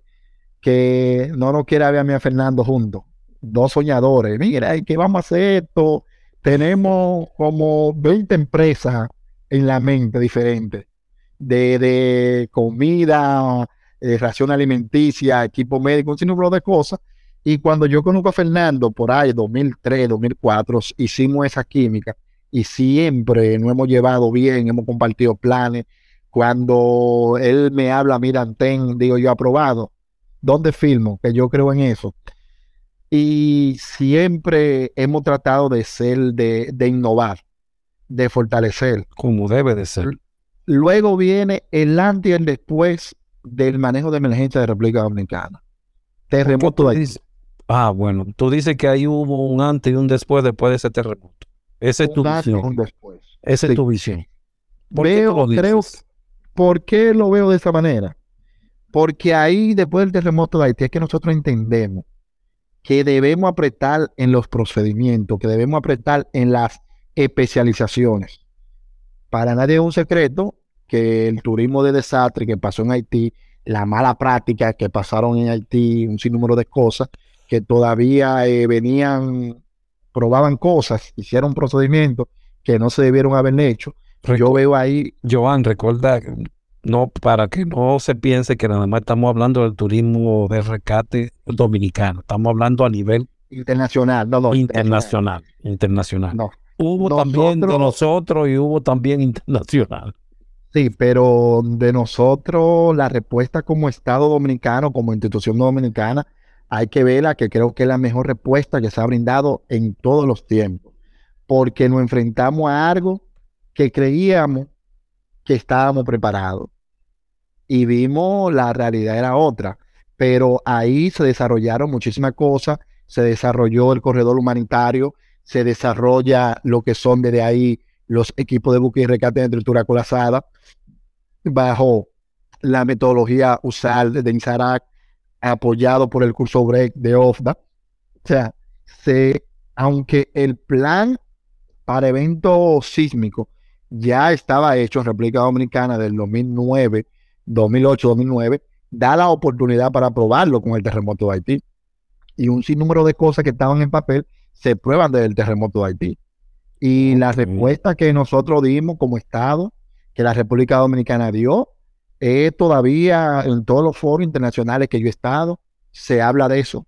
que no nos quiere ver a mí a Fernando juntos. Dos soñadores. Mira, ¿qué vamos a hacer esto? Tenemos como 20 empresas en la mente diferentes. De, de comida, de ración alimenticia, equipo médico, un sinnúmero de cosas. Y cuando yo conozco a Fernando, por ahí, 2003, 2004, hicimos esa química y siempre nos hemos llevado bien, hemos compartido planes. Cuando él me habla, mira, ten, digo yo, aprobado. ¿Dónde filmo? Que yo creo en eso. Y siempre hemos tratado de ser, de, de innovar, de fortalecer. Como debe de ser. Luego viene el antes y el después del manejo de emergencia de República Dominicana. Terremoto de Ah, bueno, tú dices que ahí hubo un antes y un después después de ese terremoto. Esa es tu visión. Esa es tu visión. ¿Por veo, creo, ¿Por qué lo veo de esa manera? Porque ahí, después del terremoto de Haití, es que nosotros entendemos que debemos apretar en los procedimientos, que debemos apretar en las especializaciones. Para nadie es un secreto que el turismo de desastre que pasó en Haití, la mala práctica que pasaron en Haití, un sinnúmero de cosas que todavía eh, venían probaban cosas, hicieron procedimientos que no se debieron haber hecho. Yo veo ahí. Joan, recuerda, no, para que no se piense que nada más estamos hablando del turismo de rescate dominicano, estamos hablando a nivel internacional, no, no, internacional, internacional. No. Hubo también de nosotros y hubo también internacional. Sí, pero de nosotros la respuesta como Estado dominicano, como institución dominicana, hay que verla, que creo que es la mejor respuesta que se ha brindado en todos los tiempos, porque nos enfrentamos a algo que creíamos que estábamos preparados y vimos la realidad era otra, pero ahí se desarrollaron muchísimas cosas, se desarrolló el corredor humanitario, se desarrolla lo que son desde ahí los equipos de buque y rescate de estructura colapsada, bajo la metodología USAL de INSARAC, apoyado por el curso break de OFDA. O sea, se, aunque el plan para eventos sísmicos ya estaba hecho en República Dominicana del 2009, 2008, 2009, da la oportunidad para probarlo con el terremoto de Haití. Y un sinnúmero de cosas que estaban en papel se prueban desde el terremoto de Haití. Y la respuesta que nosotros dimos como Estado, que la República Dominicana dio, es todavía en todos los foros internacionales que yo he estado, se habla de eso,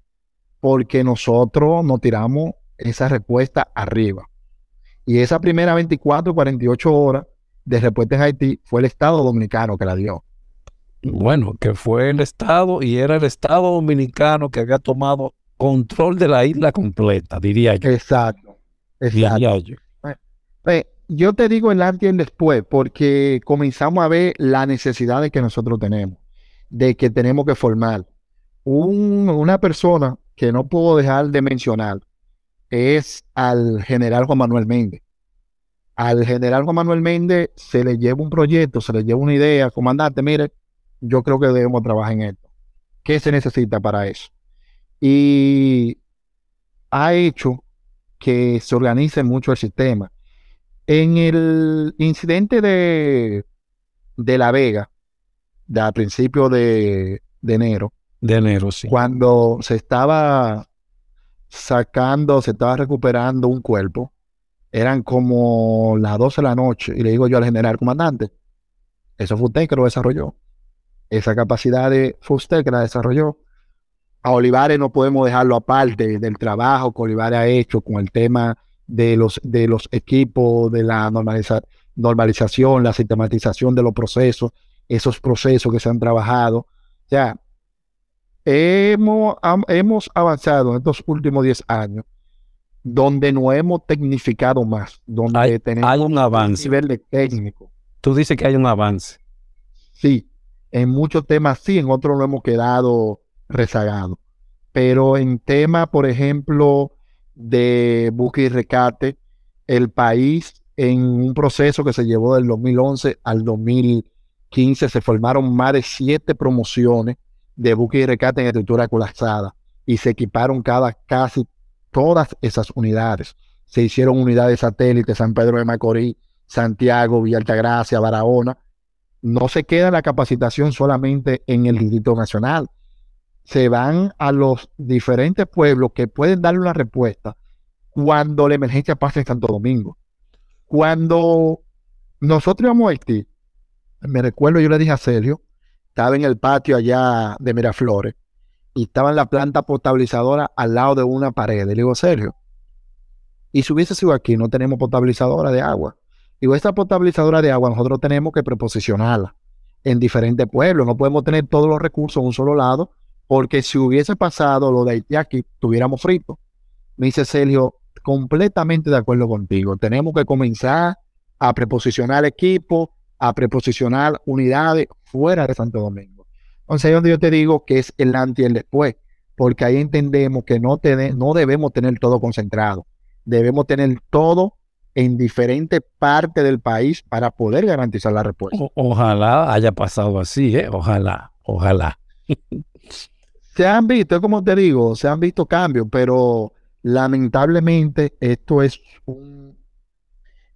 porque nosotros nos tiramos esa respuesta arriba. Y esa primera 24, 48 horas de respuesta en Haití fue el Estado Dominicano que la dio. Bueno, que fue el Estado y era el Estado Dominicano que había tomado control de la isla completa, diría yo. Exacto. Diría yo. Eh, yo te digo el antes y el después, porque comenzamos a ver la necesidad de que nosotros tenemos, de que tenemos que formar. una persona que no puedo dejar de mencionar es al general Juan Manuel Méndez. Al general Juan Manuel Méndez se le lleva un proyecto, se le lleva una idea, comandante, mire, yo creo que debemos trabajar en esto. ¿Qué se necesita para eso? Y ha hecho que se organice mucho el sistema. En el incidente de, de La Vega, de a principios de, de enero, de enero, sí. Cuando se estaba sacando, se estaba recuperando un cuerpo, eran como las 12 de la noche, y le digo yo al general comandante, eso fue usted que lo desarrolló. Esa capacidad de, fue usted que la desarrolló. A Olivares no podemos dejarlo aparte del trabajo que Olivares ha hecho con el tema de los, de los equipos, de la normalización, la sistematización de los procesos, esos procesos que se han trabajado. O sea, hemos, hemos avanzado en estos últimos 10 años donde no hemos tecnificado más, donde hay, tenemos un avance. nivel de técnico. Tú dices que hay un avance. Sí, en muchos temas sí, en otros no hemos quedado rezagados. Pero en temas, por ejemplo, de buque y recate, el país en un proceso que se llevó del 2011 al 2015 se formaron más de siete promociones de buque y recate en estructura colapsada y se equiparon cada, casi todas esas unidades. Se hicieron unidades satélites San Pedro de Macorís, Santiago, Villa Altagracia, Barahona. No se queda la capacitación solamente en el Distrito Nacional, se van a los diferentes pueblos que pueden darle una respuesta cuando la emergencia pasa en Santo Domingo. Cuando nosotros íbamos a Haití, me recuerdo, yo le dije a Sergio, estaba en el patio allá de Miraflores y estaba en la planta potabilizadora al lado de una pared. Le digo, Sergio, y si hubiese sido aquí, no tenemos potabilizadora de agua. Digo, esta potabilizadora de agua nosotros tenemos que preposicionarla en diferentes pueblos. No podemos tener todos los recursos en un solo lado porque si hubiese pasado lo de Haití aquí, tuviéramos frito. Me dice Sergio, completamente de acuerdo contigo. Tenemos que comenzar a preposicionar equipos, a preposicionar unidades fuera de Santo Domingo. Entonces ahí donde yo te digo que es el antes y el después, porque ahí entendemos que no, no debemos tener todo concentrado. Debemos tener todo en diferentes partes del país para poder garantizar la respuesta. ojalá haya pasado así, ¿eh? Ojalá, ojalá. [laughs] Se han visto, como te digo, se han visto cambios, pero lamentablemente esto es un,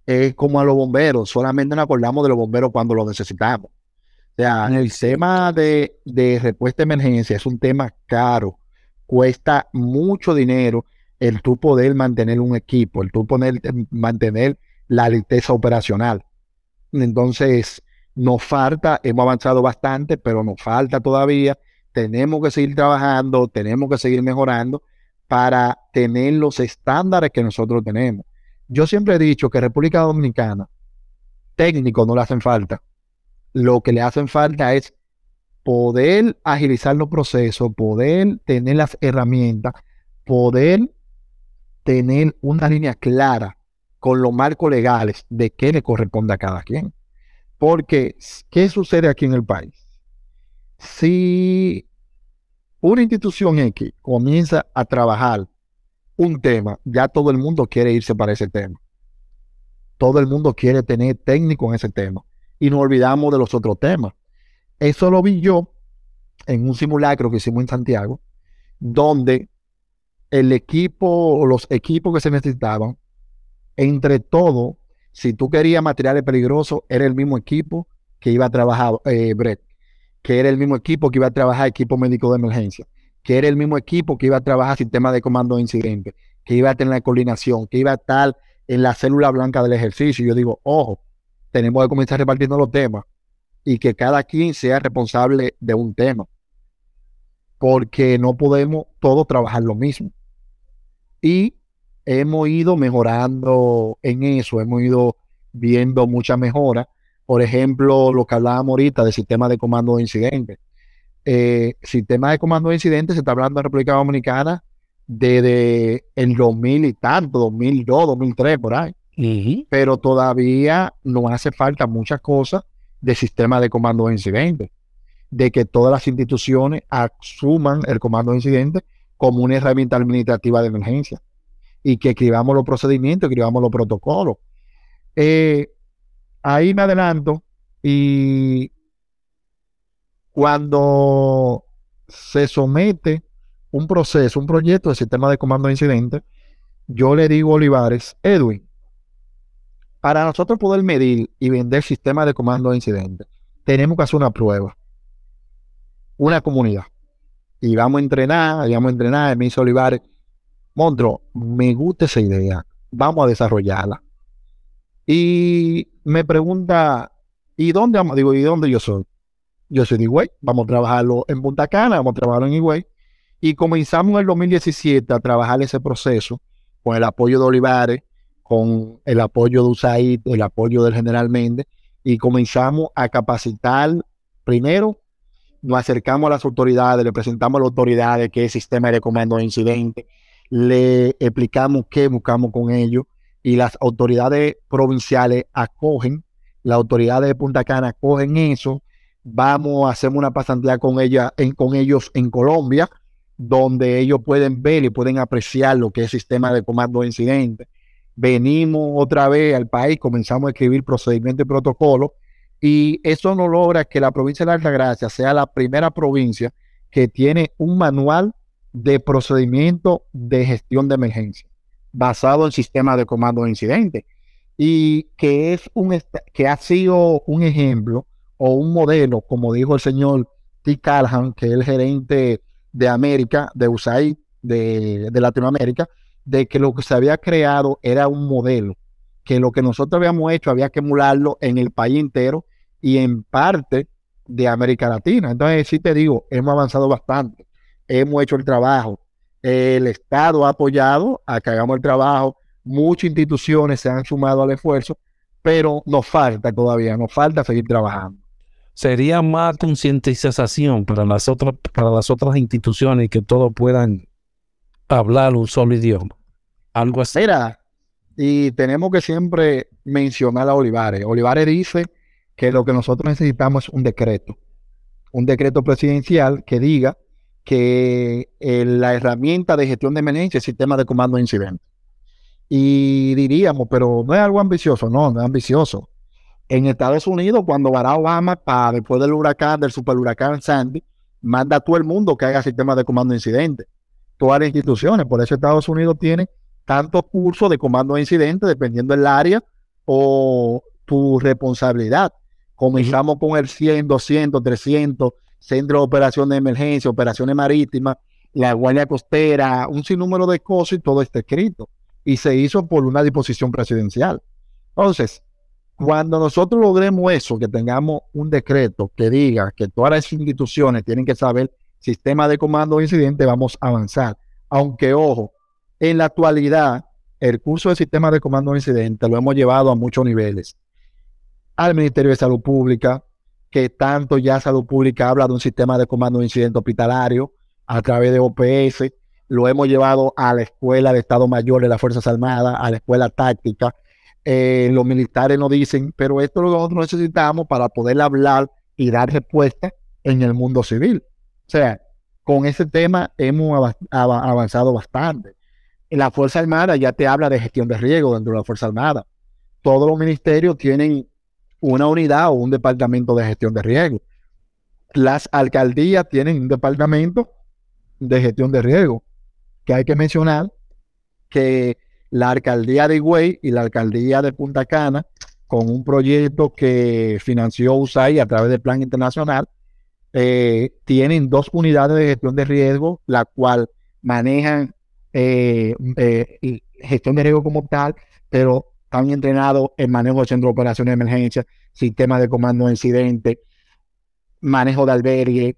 es como a los bomberos, solamente nos acordamos de los bomberos cuando los necesitamos. O sea, el tema de, de respuesta de emergencia es un tema caro, cuesta mucho dinero el tú poder mantener un equipo, el tú poner, mantener la liteza operacional. Entonces, nos falta, hemos avanzado bastante, pero nos falta todavía. Tenemos que seguir trabajando, tenemos que seguir mejorando para tener los estándares que nosotros tenemos. Yo siempre he dicho que República Dominicana, técnicos no le hacen falta. Lo que le hacen falta es poder agilizar los procesos, poder tener las herramientas, poder tener una línea clara con los marcos legales de qué le corresponde a cada quien. Porque, ¿qué sucede aquí en el país? Si una institución X comienza a trabajar un tema, ya todo el mundo quiere irse para ese tema. Todo el mundo quiere tener técnico en ese tema. Y nos olvidamos de los otros temas. Eso lo vi yo en un simulacro que hicimos en Santiago, donde el equipo los equipos que se necesitaban, entre todos, si tú querías materiales peligrosos, era el mismo equipo que iba a trabajar eh, Brett, que era el mismo equipo que iba a trabajar equipo médico de emergencia, que era el mismo equipo que iba a trabajar sistema de comando de incidente, que iba a tener la coordinación, que iba a estar en la célula blanca del ejercicio. Yo digo, ojo, tenemos que comenzar repartiendo los temas y que cada quien sea responsable de un tema, porque no podemos todos trabajar lo mismo. Y hemos ido mejorando en eso, hemos ido viendo muchas mejoras. Por ejemplo, lo que hablábamos ahorita del sistema de comando de incidentes. Eh, sistema de comando de incidentes se está hablando en República Dominicana desde el 2000 y tanto, 2002, 2003, por ahí. Pero todavía nos hace falta muchas cosas de sistema de comando de incidentes, de que todas las instituciones asuman el comando de incidentes como una herramienta administrativa de emergencia y que escribamos los procedimientos, escribamos los protocolos. Eh, ahí me adelanto y cuando se somete un proceso, un proyecto de sistema de comando de incidentes, yo le digo a Olivares, Edwin, para nosotros poder medir y vender sistemas de comando de incidentes, tenemos que hacer una prueba, una comunidad. Y vamos a entrenar, vamos a entrenar, me dice Olivares, Montro, me gusta esa idea, vamos a desarrollarla. Y me pregunta, ¿y dónde? Digo, ¿y dónde yo soy? Yo soy de Higüey, vamos a trabajarlo en Punta Cana, vamos a trabajarlo en Higüey. Y comenzamos en el 2017 a trabajar ese proceso con el apoyo de Olivares, con el apoyo de USAID, el apoyo del general Méndez, y comenzamos a capacitar, primero, nos acercamos a las autoridades, le presentamos a las autoridades qué sistema de comando de incidente, le explicamos qué buscamos con ellos, y las autoridades provinciales acogen, las autoridades de Punta Cana acogen eso, vamos a hacer una pasantía con, ella, con ellos en Colombia, donde ellos pueden ver y pueden apreciar lo que es sistema de comando de incidente. Venimos otra vez al país, comenzamos a escribir procedimientos y protocolos, y eso no logra que la provincia de Altagracia sea la primera provincia que tiene un manual de procedimiento de gestión de emergencia basado en sistemas de comando de incidentes y que es un que ha sido un ejemplo o un modelo, como dijo el señor T. Callahan, que es el gerente de América, de USAID, de, de Latinoamérica, de que lo que se había creado era un modelo, que lo que nosotros habíamos hecho había que emularlo en el país entero y en parte de América Latina. Entonces, sí te digo, hemos avanzado bastante, hemos hecho el trabajo, el Estado ha apoyado a que hagamos el trabajo, muchas instituciones se han sumado al esfuerzo, pero nos falta todavía, nos falta seguir trabajando. Sería más concientización para las otras, para las otras instituciones que todos puedan hablar un solo idioma. Algo así. y tenemos que siempre mencionar a Olivares. Olivares dice que lo que nosotros necesitamos es un decreto, un decreto presidencial que diga que eh, la herramienta de gestión de emergencia es el sistema de comando de incidentes. Y diríamos, pero no es algo ambicioso, no, no es ambicioso. En Estados Unidos, cuando Barack Obama, para después del huracán, del super huracán Sandy, manda a todo el mundo que haga sistema de comando de incidentes todas las instituciones. Por eso Estados Unidos tiene tantos cursos de comando de incidentes, dependiendo del área o tu responsabilidad. Comenzamos con el 100, 200, 300, centro de operaciones de emergencia, operaciones marítimas, la Guardia Costera, un sinnúmero de cosas y todo está escrito. Y se hizo por una disposición presidencial. Entonces, cuando nosotros logremos eso, que tengamos un decreto que diga que todas las instituciones tienen que saber sistema de comando de incidente, vamos a avanzar. Aunque, ojo, en la actualidad, el curso de sistema de comando de incidente lo hemos llevado a muchos niveles. Al Ministerio de Salud Pública, que tanto ya Salud Pública habla de un sistema de comando de incidente hospitalario a través de OPS, lo hemos llevado a la Escuela de Estado Mayor de las Fuerzas Armadas, a la Escuela Táctica. Eh, los militares nos dicen, pero esto es lo que nosotros necesitamos para poder hablar y dar respuesta en el mundo civil. O sea, con ese tema hemos avanzado bastante. La Fuerza Armada ya te habla de gestión de riesgo dentro de la Fuerza Armada. Todos los ministerios tienen una unidad o un departamento de gestión de riesgo. Las alcaldías tienen un departamento de gestión de riesgo, que hay que mencionar que la alcaldía de Higüey y la alcaldía de Punta Cana, con un proyecto que financió USAID a través del Plan Internacional, eh, tienen dos unidades de gestión de riesgo, la cual manejan eh, eh, gestión de riesgo como tal, pero están entrenados en manejo de centro de operaciones de emergencia, sistema de comando de incidente, manejo de albergue,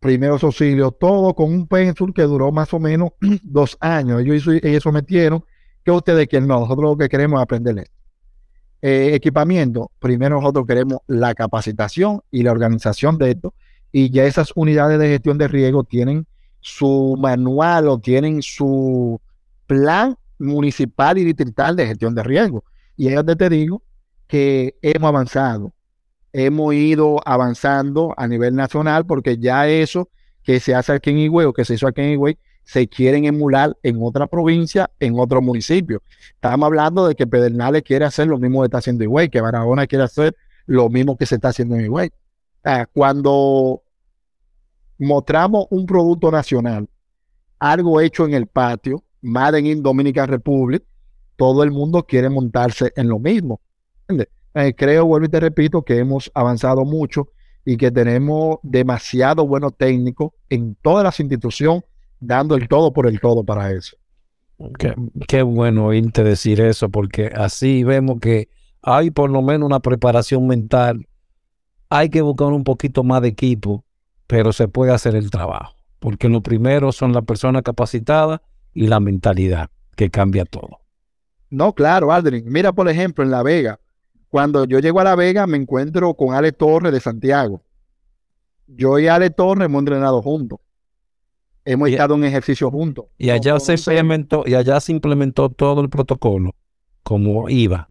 primeros auxilios, todo con un pensul que duró más o menos [clears throat] dos años. Ellos, ellos sometieron que ustedes quieren, no, nosotros lo que queremos es aprenderles. Eh, equipamiento, primero nosotros queremos la capacitación y la organización de esto, y ya esas unidades de gestión de riesgo tienen su manual o tienen su plan municipal y distrital de gestión de riesgo. Y es donde te digo que hemos avanzado, hemos ido avanzando a nivel nacional porque ya eso que se hace aquí en Higüey o que se hizo aquí en Higüey se quieren emular en otra provincia, en otro municipio. Estamos hablando de que Pedernales quiere hacer lo mismo que está haciendo Higüey, que Barahona quiere hacer lo mismo que se está haciendo en Higüey. cuando mostramos un producto nacional, algo hecho en el patio, Made in Dominican Republic, todo el mundo quiere montarse en lo mismo. Eh, creo, vuelvo y te repito, que hemos avanzado mucho y que tenemos demasiado buenos técnicos en todas las instituciones dando el todo por el todo para eso. Qué, qué bueno oírte decir eso, porque así vemos que hay por lo menos una preparación mental. Hay que buscar un poquito más de equipo, pero se puede hacer el trabajo, porque lo primero son las personas capacitadas y la mentalidad que cambia todo. No, claro, Aldrin. Mira, por ejemplo, en La Vega, cuando yo llego a La Vega me encuentro con Ale Torres de Santiago. Yo y Ale Torres hemos entrenado juntos. Hemos estado en ejercicio juntos. Y allá se implementó, y allá se implementó todo el protocolo, como iba.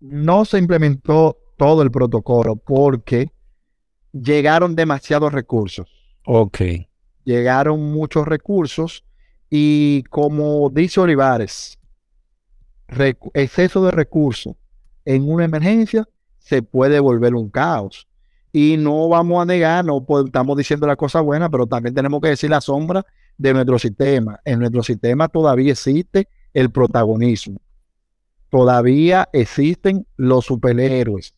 No se implementó todo el protocolo porque llegaron demasiados recursos. Ok. Llegaron muchos recursos y como dice Olivares, exceso de recursos en una emergencia se puede volver un caos. Y no vamos a negar, no estamos diciendo la cosa buena, pero también tenemos que decir la sombra de nuestro sistema. En nuestro sistema todavía existe el protagonismo. Todavía existen los superhéroes,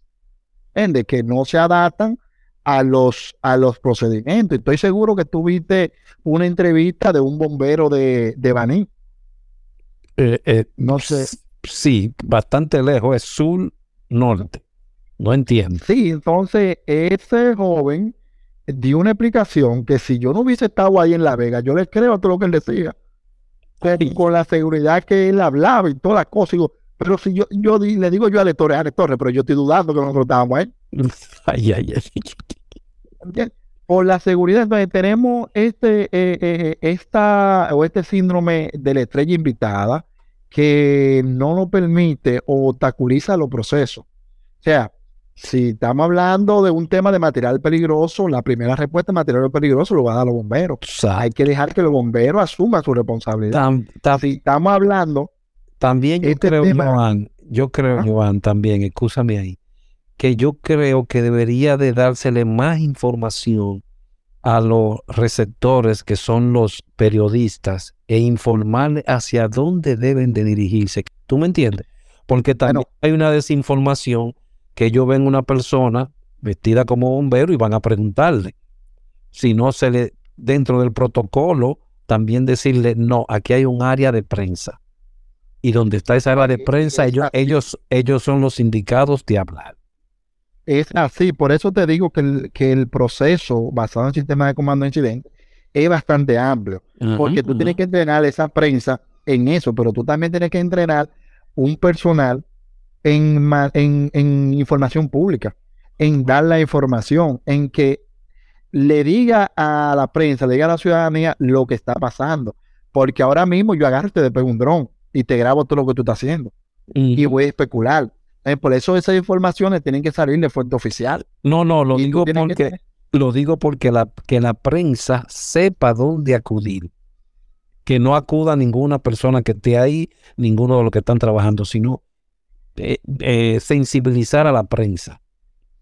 de que no se adaptan a los, a los procedimientos. Estoy seguro que tuviste una entrevista de un bombero de, de Baní. Eh, eh, no sé. Sí, bastante lejos, es sur-norte. No entiendo. Sí, entonces ese joven dio una explicación que si yo no hubiese estado ahí en La Vega, yo le creo todo lo que él decía. Con, la seguridad que él hablaba y todas las cosas. pero si yo, yo le digo yo a Ale Torres, Torres, pero yo estoy dudando que nosotros estábamos ahí. [laughs] Ay, ay, ay. Por la seguridad, entonces tenemos este, eh, eh, esta, o este síndrome de la estrella invitada que no nos permite o obstaculiza los procesos. O sea, si estamos hablando de un tema de material peligroso, la primera respuesta de material peligroso lo van a dar los bomberos. Hay que dejar que los bomberos asuman su responsabilidad. si estamos hablando. También yo este creo, Joan, yo creo, Joan, también, escúchame ahí que yo creo que debería de dársele más información a los receptores que son los periodistas e informarle hacia dónde deben de dirigirse. ¿Tú me entiendes? Porque también hay una desinformación que ellos ven una persona vestida como bombero y van a preguntarle. Si no se le dentro del protocolo también decirle, no, aquí hay un área de prensa. Y donde está esa área de prensa, ellos, ellos, ellos son los indicados de hablar. Es así, por eso te digo que el, que el proceso basado en el sistema de comando de incidente es bastante amplio, porque tú tienes que entrenar esa prensa en eso, pero tú también tienes que entrenar un personal en, en, en información pública, en dar la información, en que le diga a la prensa, le diga a la ciudadanía lo que está pasando. Porque ahora mismo yo agarro y te despego un dron y te grabo todo lo que tú estás haciendo. Y voy a especular. Eh, por eso esas informaciones tienen que salir de fuente oficial. No, no, lo digo porque lo digo porque la, que la prensa sepa dónde acudir. Que no acuda ninguna persona que esté ahí, ninguno de los que están trabajando, sino eh, eh, sensibilizar a la prensa.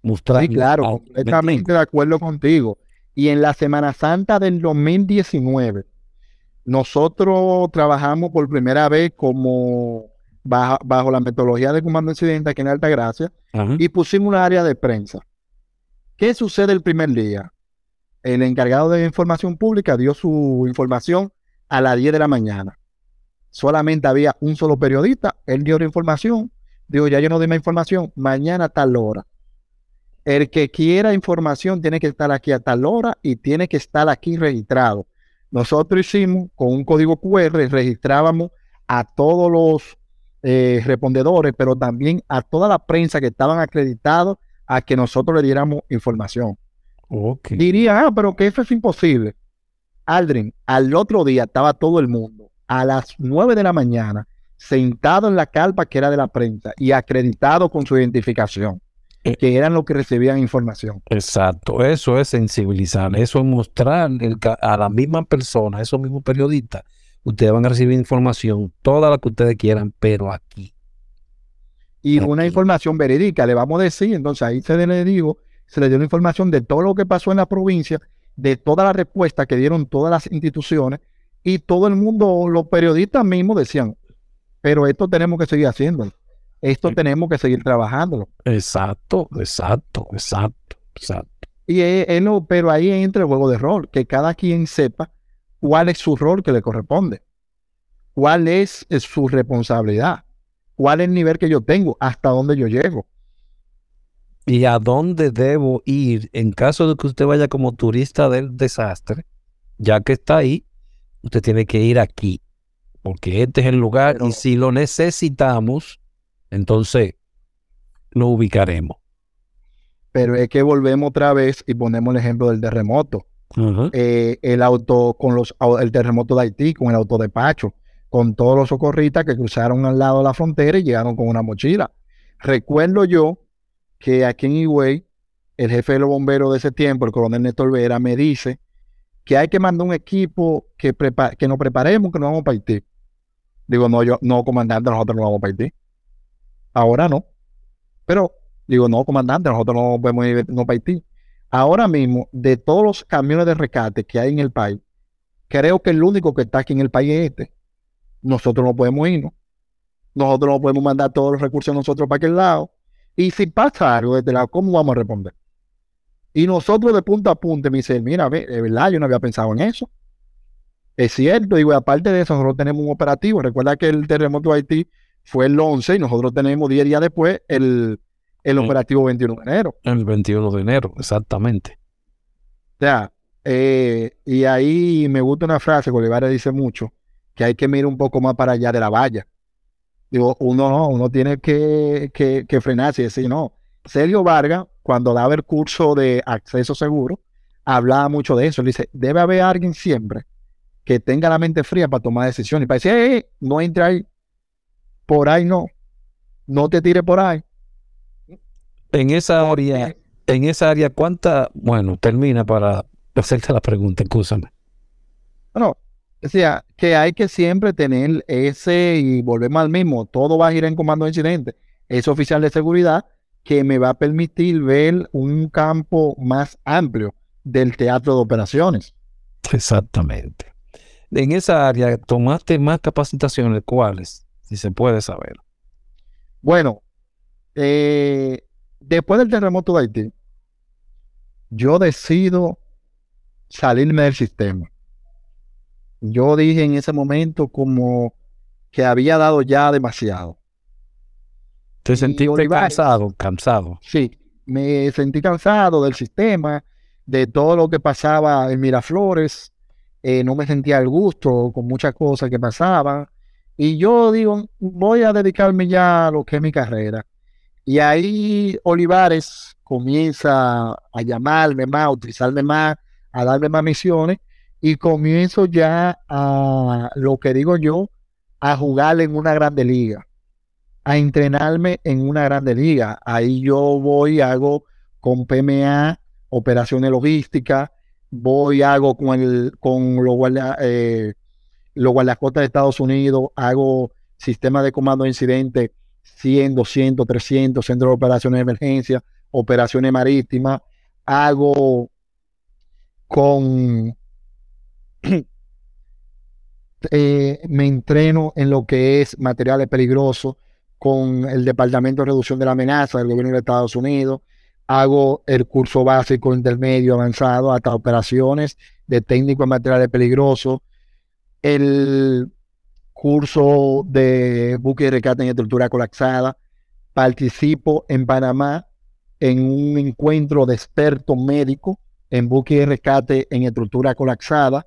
Mostrar, sí, claro, completamente de acuerdo contigo. Y en la Semana Santa del 2019, nosotros trabajamos por primera vez como bajo, la metodología de comando incidente aquí en Altagracia y pusimos un área de prensa. ¿Qué sucede el primer día? El encargado de información pública dio su información a las 10 de la mañana. Solamente había un solo periodista, él dio la información, dijo, ya yo no doy más información, mañana a tal hora. El que quiera información tiene que estar aquí a tal hora y tiene que estar aquí registrado. Nosotros hicimos con un código QR, registrábamos a todos los eh, respondedores, pero también a toda la prensa que estaban acreditados a que nosotros le diéramos información. Diría, ah, pero que eso es imposible. Aldrin, al otro día estaba todo el mundo a las 9 de la mañana sentado en la carpa que era de la prensa y acreditado con su identificación. Eh, que eran los que recibían información. Exacto, eso es sensibilizar, eso es mostrar a la misma persona, a esos mismos periodistas, ustedes van a recibir información, toda la que ustedes quieran, pero aquí. Y una información verídica, le vamos a decir, entonces ahí se le digo, se le dio la información de todo lo que pasó en la provincia, de toda la respuesta que dieron todas las instituciones, y todo el mundo, los periodistas mismos decían, pero esto tenemos que seguir haciéndolo. Esto tenemos que seguir trabajándolo. Exacto, exacto, exacto, exacto. Y pero ahí entra el juego de rol, que cada quien sepa cuál es su rol que le corresponde, cuál es, su responsabilidad, cuál es el nivel que yo tengo, hasta dónde yo llego. Y a dónde debo ir en caso de que usted vaya como turista del desastre, ya que está ahí, usted tiene que ir aquí, porque este es el lugar y si lo necesitamos, entonces lo ubicaremos. Pero es que volvemos otra vez y ponemos el ejemplo del terremoto. Eh, el auto con los el terremoto de Haití, con el auto de Pacho, con todos los socorristas que cruzaron al lado de la frontera y llegaron con una mochila. Recuerdo yo que aquí en Higüey, el jefe de los bomberos de ese tiempo, el coronel Néstor Vera, me dice que hay que mandar un equipo que, que nos preparemos, que nos vamos para Haití. Digo, no, yo, no, comandante, nosotros no vamos para Haití. Ahora no. Pero digo, no, comandante, nosotros no podemos ir no Haití. Ahora mismo, de todos los camiones de rescate que hay en el país, creo que el único que está aquí en el país es este. Nosotros no podemos irnos. Nosotros no podemos mandar todos los recursos nosotros para aquel lado. Y si pasa algo de este lado, ¿cómo vamos a responder? Y nosotros de punta a punta me dicen, mira, de verdad, yo no había pensado en eso. Es cierto, digo, aparte de eso, nosotros tenemos un operativo. Recuerda que el terremoto de Haití fue el 11 y nosotros tenemos 10 días después el, el operativo 21 de enero. El 21 de enero, exactamente. O sea, eh, y ahí me gusta una frase que Olivares dice mucho, que hay que mirar un poco más para allá de la valla. Digo, uno no, uno tiene que, que, que frenarse y decir, no. Sergio Vargas, cuando daba el curso de acceso seguro, hablaba mucho de eso. Él dice, debe haber alguien siempre que tenga la mente fría para tomar decisiones. Y para decir, no entre ahí, por ahí no. No te tires por ahí. En esa área, en esa área, ¿cuánta? Bueno, termina para hacerte la pregunta, escúchame. Bueno, decía que hay que siempre tener ese, y volvemos al mismo, todo va a ir en comando de incidente, ese oficial de seguridad que me va a permitir ver un campo más amplio del teatro de operaciones. Exactamente. En esa área, ¿tomaste más capacitaciones? ¿Cuáles? si se puede saber. Bueno, eh, después del terremoto de Haití, yo decido salirme del sistema. Yo dije en ese momento como que había dado ya demasiado. ¿Te sentiste cansado? Cansado. Sí, me sentí cansado del sistema, de todo lo que pasaba en Miraflores. Eh, no me sentía al gusto con muchas cosas que pasaban. Y yo digo, voy a dedicarme ya a lo que es mi carrera. Y ahí Olivares comienza a llamarme más, a utilizarme más, a darme más misiones. Y comienzo ya a, lo que digo yo, a jugar en una grande liga, a entrenarme en una grande liga. Ahí yo voy, hago con PMA operaciones logísticas, voy, hago con, el, con los, guardia, eh, los guardacotas de Estados Unidos, hago sistemas de comando de incidentes 100, 200, 300, centros de operaciones de emergencia, operaciones marítimas, hago con... [clears throat] Eh, me entreno en lo que es materiales peligrosos con el Departamento de Reducción de la Amenaza del Gobierno de Estados Unidos, hago el curso básico, intermedio, avanzado, hasta operaciones de técnico en materiales peligrosos, el curso de buque y rescate en estructura colapsada, participo en Panamá en un encuentro de expertos médicos en buque y rescate en estructura colapsada,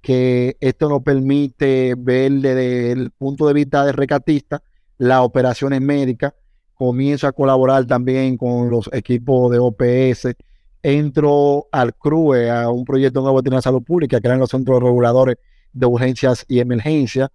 que esto nos permite ver desde el punto de vista del rescatista las operaciones médicas, comienzo a colaborar también con los equipos de OPS, entro al CRUE, a un proyecto nuevo de salud pública, que eran los centros reguladores de urgencias y emergencias,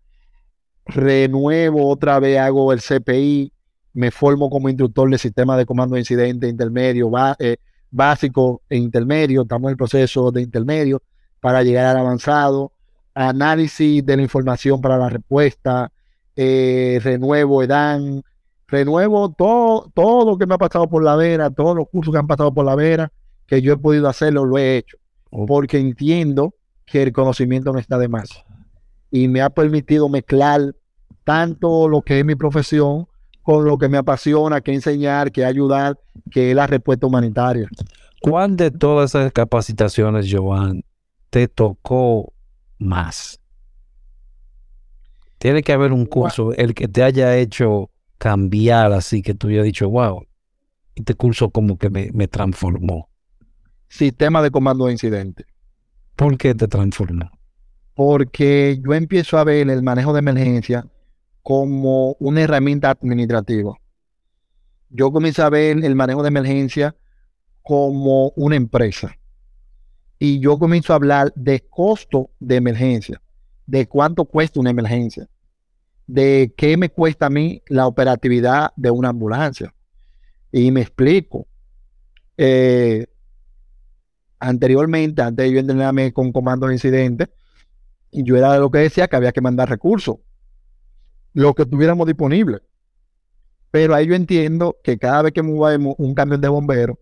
renuevo otra vez, hago el CPI, me formo como instructor de sistema de comando de incidente intermedio, eh, básico e intermedio, estamos en el proceso de intermedio para llegar al avanzado, análisis de la información para la respuesta, eh, renuevo EDAN, renuevo todo, todo lo que me ha pasado por la vera, todos los cursos que han pasado por la vera, que yo he podido hacerlo, lo he hecho, porque entiendo que el conocimiento no está de más. Y me ha permitido mezclar tanto lo que es mi profesión con lo que me apasiona, que enseñar, que ayudar, que es la respuesta humanitaria. ¿Cuál de todas esas capacitaciones, Joan, te tocó más? Tiene que haber un curso, el que te haya hecho cambiar así, que tú hayas dicho, wow, este curso como que me, transformó. Sistema de comando de incidente. ¿Por qué te transformó? Porque yo empiezo a ver el manejo de emergencia como una herramienta administrativa. Yo comienzo a ver el manejo de emergencia como una empresa. Y yo comienzo a hablar de costo de emergencia, de cuánto cuesta una emergencia, de qué me cuesta a mí la operatividad de una ambulancia. Y me explico. Eh, anteriormente, antes de yo entrenarme con comandos de incidentes, yo era de lo que decía que había que mandar recursos, lo que tuviéramos disponible. Pero ahí yo entiendo que cada vez que movemos un camión de bomberos,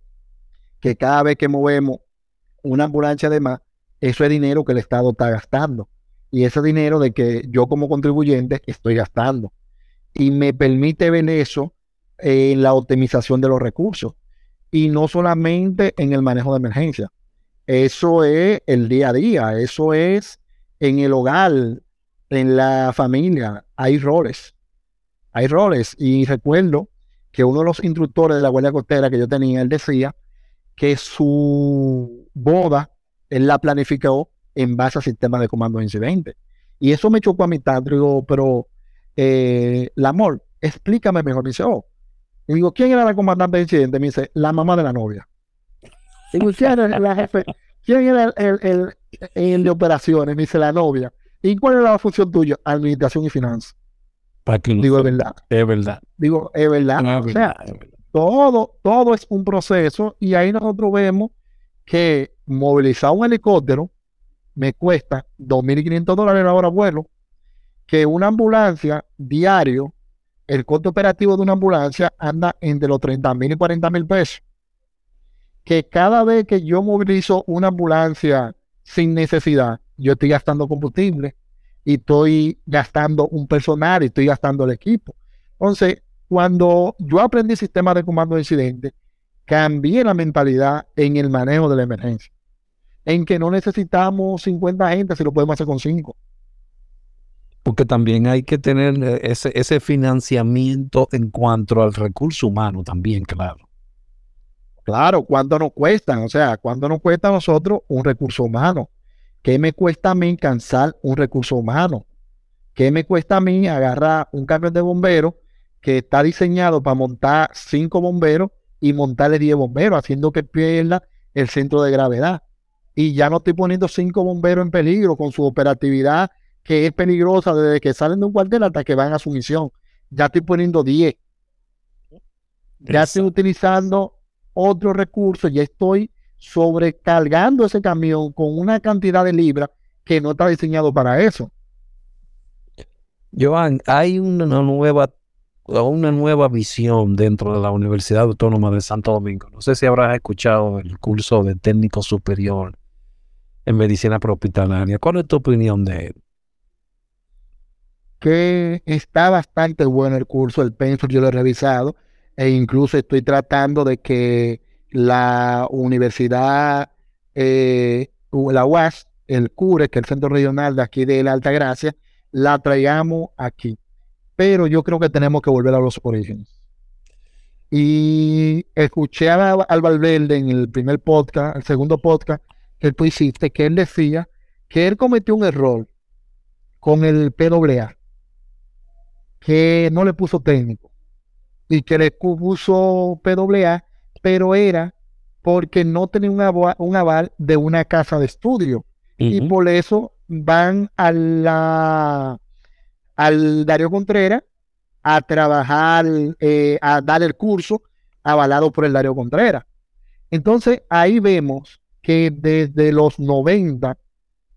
que cada vez que movemos una ambulancia de más, eso es dinero que el Estado está gastando y ese dinero de que yo como contribuyente estoy gastando. Y me permite ver eso en la optimización de los recursos. Y no solamente en el manejo de emergencia. Eso es el día a día, eso es en el hogar, en la familia. Hay roles. Hay roles. Y recuerdo que uno de los instructores de la Guardia Costera que yo tenía, él decía que su boda, él la planificó en base al sistema de comando de incidente. Y eso me chocó a mitad. Digo, pero eh, el amor, explícame mejor. Me dice, oh. Y digo, ¿quién era la comandante de incidente? Me dice, la mamá de la novia. Digo, ¿quién era la jefe? ¿Quién era el, el, de operaciones? Me dice, la novia. ¿Y cuál era la función tuya? Administración y finanzas. Digo, es verdad. Es verdad. Digo, es verdad. o sea, todo, todo es un proceso y ahí nosotros vemos que movilizar un helicóptero me cuesta 2.500 dólares la hora vuelo, que una ambulancia diario, el costo operativo de una ambulancia anda entre los 30.000 y 40.000 pesos. Que cada vez que yo movilizo una ambulancia sin necesidad, yo estoy gastando combustible y estoy gastando un personal y estoy gastando el equipo. Entonces, cuando yo aprendí sistema de comando de incidente, cambié la mentalidad en el manejo de la emergencia. En que no necesitamos 50 gente si lo podemos hacer con 5. Porque también hay que tener eh, ese, ese financiamiento en cuanto al recurso humano también, claro. Claro, ¿cuánto nos cuesta? O sea, ¿cuánto nos cuesta a nosotros un recurso humano? ¿Qué me cuesta a mí cansar un recurso humano? ¿Qué me cuesta a mí agarrar un camión de bomberos que está diseñado para montar cinco bomberos y montarle 10 bomberos, haciendo que pierda el centro de gravedad? Y ya no estoy poniendo cinco bomberos en peligro con su operatividad que es peligrosa desde que salen de un cuartel hasta que van a su misión. Ya estoy poniendo 10. Ya estoy utilizando otro recurso, ya estoy sobrecargando ese camión con una cantidad de libras que no está diseñado para eso. Joan, hay una nueva, una nueva visión dentro de la Universidad Autónoma de Santo Domingo. No sé si habrás escuchado el curso de técnico superior en medicina prehospitalaria. ¿Cuál es tu opinión de él? Que está bastante bueno el curso, el pensum yo lo he revisado e incluso estoy tratando de que la universidad, eh, la UAS, el CURE, que es el centro regional de aquí de la Alta Gracia, la traigamos aquí. Pero yo creo que tenemos que volver a los orígenes. Y escuché a, al Valverde en el primer podcast, el segundo podcast que tú hiciste, que él decía que él cometió un error con el PWA, que no le puso técnico y que le puso PWA, pero era porque no tenía un aval, un aval de una casa de estudio. Y por eso van a la, al Darío Contreras a trabajar, eh, a dar el curso avalado por el Darío Contreras. Entonces ahí vemos que desde los 90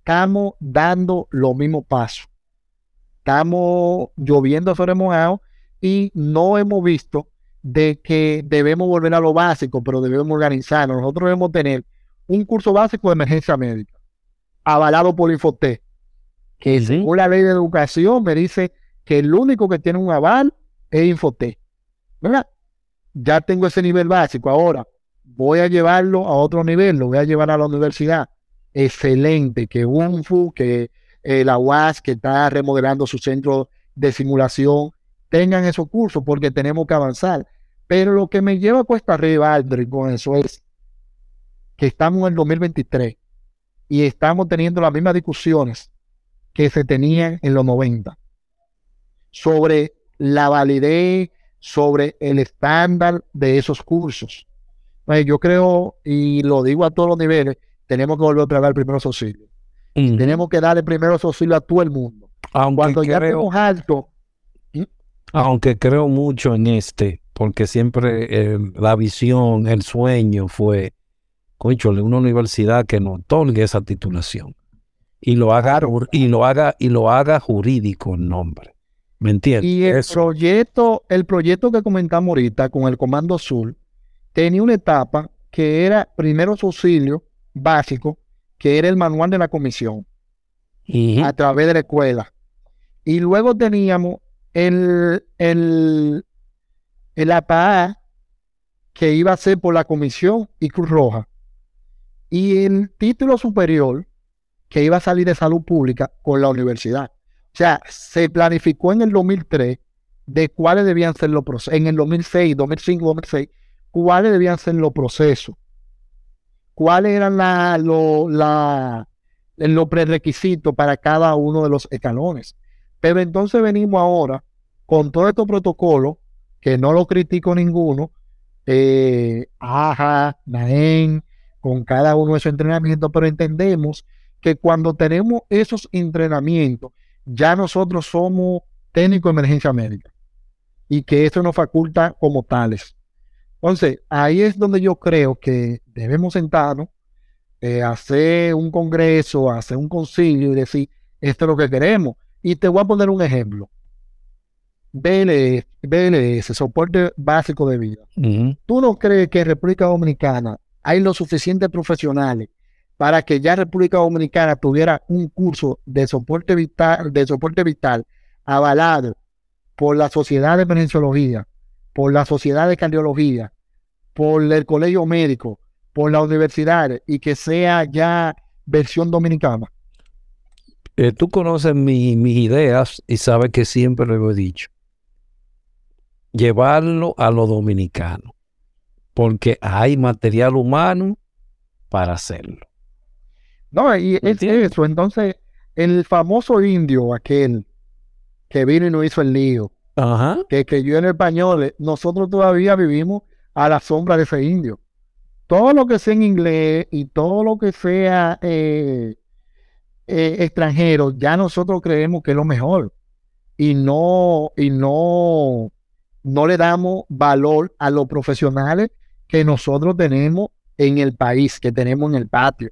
estamos dando los mismos pasos. Estamos lloviendo sobre mojado y no hemos visto de que debemos volver a lo básico, pero debemos organizarnos. Nosotros debemos tener un curso básico de emergencia médica, avalado por Infoté, que según la ley de educación me dice que el único que tiene un aval es Infoté. ¿Verdad? Ya tengo ese nivel básico. Ahora voy a llevarlo a otro nivel, lo voy a llevar a la universidad. Excelente, que UNFU, que eh, la UAS, que está remodelando su centro de simulación, tengan esos cursos porque tenemos que avanzar. Pero lo que me lleva a cuesta arriba, Aldrin, con eso es que estamos en el 2023 y estamos teniendo las mismas discusiones que se tenían en los 90 sobre la validez, sobre el estándar de esos cursos. Yo creo, y lo digo a todos los niveles, tenemos que volver a dar primeros auxilios. Tenemos que darle primeros auxilios a todo el mundo. Cuando ya tenemos alto aunque creo mucho en este, porque siempre eh, la visión, el sueño fue, conchole, una universidad que nos otorgue esa titulación y lo haga y lo haga y lo haga jurídico el nombre. ¿Me entiendes? Y el proyecto, el proyecto que comentamos ahorita con el Comando Azul tenía una etapa que era primero auxilio básico, que era el manual de la comisión a través de la escuela. Y luego teníamos el, el, el APA que iba a ser por la Comisión y Cruz Roja y el título superior que iba a salir de salud pública con la universidad. O sea, se planificó en el 2003 de cuáles debían ser los procesos, en el 2006, 2005, 2006, cuáles debían ser los procesos, cuáles eran la, lo, la, los prerequisitos para cada uno de los escalones. Pero entonces venimos ahora con todo estos protocolos, que no lo critico ninguno, eh, AJA, NAEN, con cada uno de esos entrenamientos, pero entendemos que cuando tenemos esos entrenamientos, ya nosotros somos técnicos de emergencia médica y que eso nos faculta como tales. Entonces, ahí es donde yo creo que debemos sentarnos, eh, hacer un congreso, hacer un concilio y decir, esto es lo que queremos. Y te voy a poner un ejemplo. BLS, BLS, soporte básico de vida. ¿Tú no crees que en República Dominicana hay los suficientes profesionales para que ya República Dominicana tuviera un curso de soporte vital, de soporte vital avalado por la Sociedad de Emergenciología, por la Sociedad de Cardiología, por el Colegio Médico, por las universidades y que sea ya versión dominicana? Eh, tú conoces mi- mis ideas y sabes que siempre lo he dicho. Llevarlo a lo dominicano, porque hay material humano para hacerlo. No, y es eso. Entonces, el famoso indio, aquel que vino y nos hizo el lío, Ajá. que escribió en español, nosotros todavía vivimos a la sombra de ese indio. Todo lo que sea en inglés y todo lo que sea eh, eh, extranjero, ya nosotros creemos que es lo mejor. Y no, y no, no le damos valor a los profesionales que nosotros tenemos en el país, que tenemos en el patio.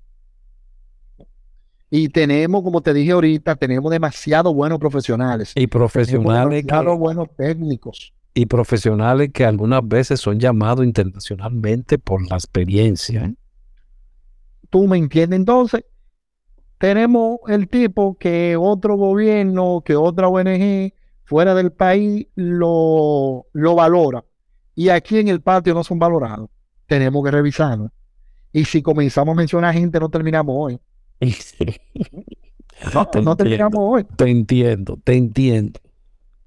Y tenemos, como te dije ahorita, tenemos demasiado buenos profesionales. Y profesionales demasiado que, buenos técnicos. y profesionales que algunas veces son llamados internacionalmente por la experiencia. ¿Tú me entiendes? Entonces, tenemos el tipo que otro gobierno, que otra ONG fuera del país lo, lo valora. Y aquí en el patio no son valorados. Tenemos que revisarlo. Y si comenzamos a mencionar gente, no terminamos hoy. [laughs] No, Te no terminamos hoy. Te entiendo, te entiendo.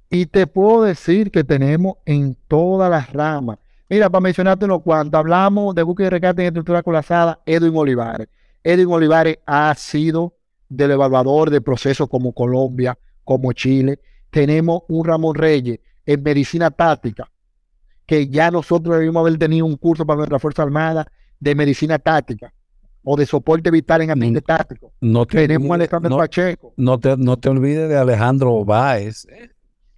Y te puedo decir que tenemos en todas las ramas. Mira, para mencionarte unos cuantos, hablamos de búsqueda y rescate en estructura colapsada, Edwin Olivares. Edwin Olivares ha sido del evaluador de procesos como Colombia, como Chile. Tenemos un Ramón Reyes en medicina táctica, que ya nosotros debimos haber tenido un curso para nuestra Fuerza Armada de medicina táctica o de soporte vital en ambiente táctico. No te, Tenemos a Alejandro no, Pacheco, no te, no te olvides de Alejandro Báez. ¿eh?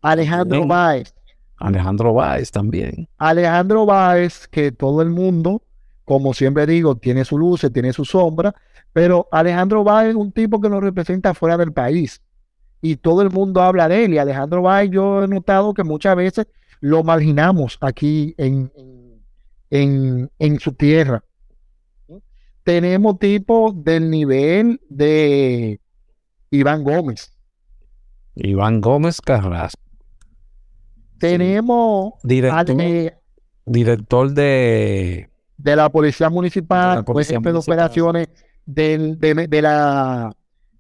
Alejandro Sí. Báez. Alejandro Báez también. Alejandro Báez, que todo el mundo, como siempre digo, tiene su luz, tiene su sombra, pero Alejandro Báez es un tipo que nos representa fuera del país y todo el mundo habla de él. Y Alejandro Báez, yo he notado que muchas veces lo marginamos aquí en, en, en- en su tierra. Tenemos tipos del nivel de Iván Gómez. Iván Gómez Carrasco. Tenemos Director, eh, director de de la Policía Municipal, De la fue Policía jefe de operaciones del, de, de la,